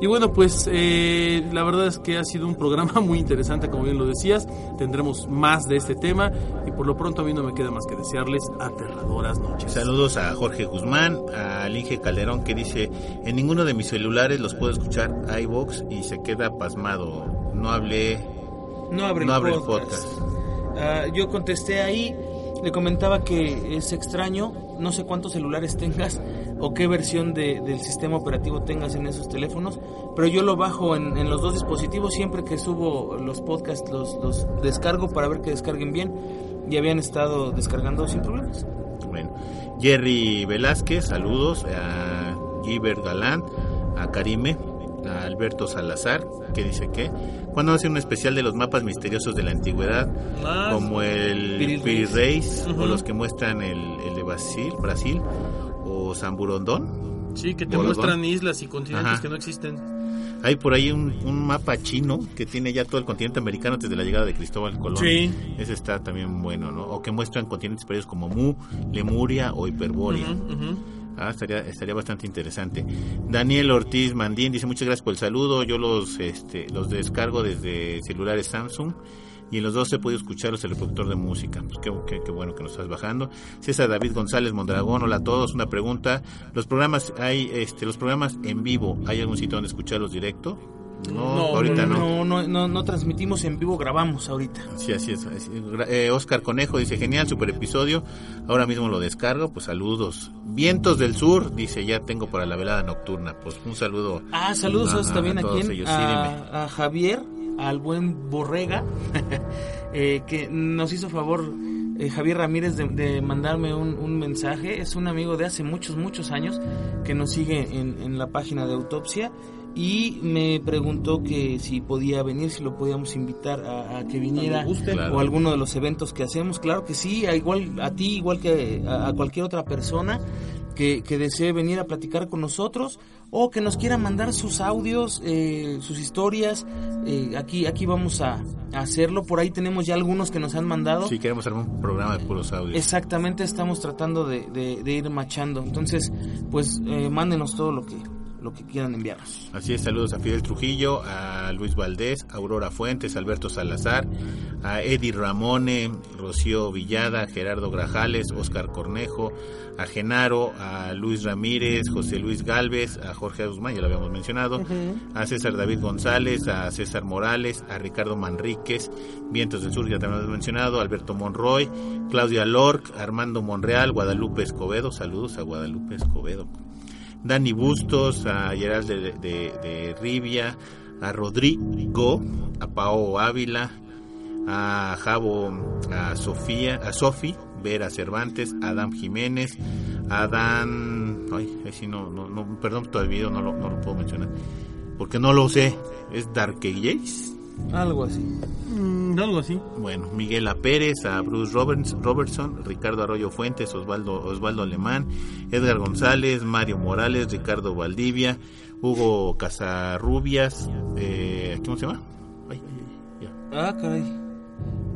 Y bueno, pues eh, la verdad es que ha sido un programa muy interesante, como bien lo decías. Tendremos más de este tema y por lo pronto a mí no me queda más que desearles aterradoras noches. Saludos a Jorge Guzmán, a Linge Calderón que dice, en ninguno de mis celulares los puedo escuchar iVox y se queda pasmado. No hablé, No abre no el abre el podcast. podcast. Ah, yo contesté ahí, le comentaba que es extraño, no sé cuántos celulares tengas o qué versión de- del sistema operativo tengas en esos teléfonos, pero yo lo bajo en, en los dos dispositivos. Siempre que subo los podcasts, los, los descargo para ver que descarguen bien. Y habían estado descargando sin problemas. Bueno, Jerry Velázquez, saludos a Giver Galán, a Karime, a Alberto Salazar, que dice que cuando hace un especial de los mapas misteriosos de la antigüedad, Ah, como el Piri Piri Reis. Reis, o los que muestran el, el de Brasil, Brasil, o San Burondón. Sí, que te Borodón. muestran islas y continentes Ajá. que no existen. Hay por ahí un, un mapa chino que tiene ya todo el continente americano desde la llegada de Cristóbal Colón. Sí. Ese está también bueno, ¿no? O que muestran continentes perdidos como Mu, Lemuria o Hiperbórea. Ujú, ujú. Ah, estaría, estaría bastante interesante. Daniel Ortiz Mandín dice muchas gracias por el saludo. Yo los, este, los descargo desde celulares Samsung y en los dos se puede escucharlos el reproductor de música. Pues qué, qué- qué bueno que nos estás bajando. César David González Mondragón, hola a todos. Una pregunta: los programas hay, este, los programas en vivo, ¿hay algún sitio donde escucharlos directo? No, No, ahorita no. No, no, no, no transmitimos en vivo, grabamos ahorita. Sí, así es. así es. Gra- eh, Oscar Conejo dice, genial, super episodio. Ahora mismo lo descargo, pues saludos. Vientos del Sur, dice, ya tengo para la velada nocturna. Pues un saludo. Ah, saludos a- también a a, quién? ellos. Sí, a, a Javier, al buen Borrega, eh, que nos hizo favor eh, Javier Ramírez de, de mandarme un, un mensaje. Es un amigo de hace muchos, muchos años que nos sigue en, en la página de Autopsia y me preguntó que si podía venir, si lo podíamos invitar a, a que viniera guste. Claro. o alguno de los eventos que hacemos. Claro que sí, a igual a ti, igual que a, a cualquier otra persona que, que desee venir a platicar con nosotros o que nos quieran mandar sus audios, eh, sus historias. eh, aquí, aquí vamos a, hacerlo. Por ahí tenemos ya algunos que nos han mandado. Si queremos hacer un programa de puros audios. Exactamente, estamos tratando de, de- de ir machando. Entonces, pues eh, mándenos todo lo que, lo que quieran enviarnos. Así es, saludos a Fidel Trujillo, a Luis Valdés, a Aurora Fuentes, Alberto Salazar, a Eddie Ramone, Rocío Villada, Gerardo Grajales, Oscar Cornejo, a Genaro, a Luis Ramírez, José Luis Galvez, a Jorge Guzmán, ya lo habíamos mencionado, a César David González, a César Morales, a Ricardo Manríquez, Vientos del Sur, ya también lo hemos mencionado, Alberto Monroy, Claudia Lorc, Armando Monreal, Guadalupe Escobedo, saludos a Guadalupe Escobedo, Dani Bustos, a Gerald de, de- Rivia, a Rodrigo, a Pao Ávila, a Javo, a Sofía, a Sofi, Vera Cervantes, a Adam Jiménez, a Dan, ay, sí no, no, no, perdón, todavía no lo, no lo puedo mencionar, porque no lo sé, es Darke Jace. Algo así. Algo así. Bueno, Miguel A. Pérez, a Bruce Roberts, Robertson, Ricardo Arroyo Fuentes, Osvaldo, Osvaldo Alemán, Edgar González, Mario Morales, Ricardo Valdivia, Hugo Casarrubias, eh, ¿cómo se llama? Ay, ay, ya. Ah, caray.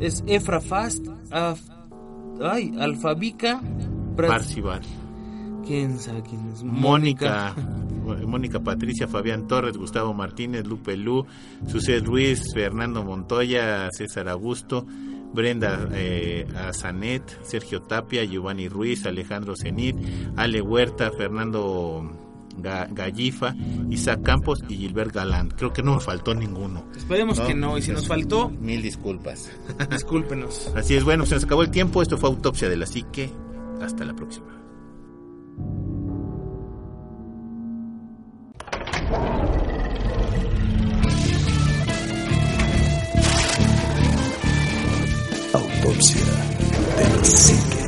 Es Efra Fast, Af- ay, Alfabica, Parcival. ¿Quién sabe quién es? Mónica, Mónica Patricia, Fabián Torres, Gustavo Martínez, Lupe Lu, Suced Ruiz, Fernando Montoya, César Augusto, Brenda eh, Azanet, Sergio Tapia, Giovanni Ruiz, Alejandro Zenit, Ale Huerta, Fernando Ga- Gallifa, Isaac Campos y Gilbert Galán. Creo que no me faltó ninguno. Esperemos que no, y si nos faltó, Mil disculpas. discúlpenos. Así es, bueno, se nos acabó el tiempo. Esto fue Autopsia de la Psique. Hasta la próxima. Autopsia de la psique.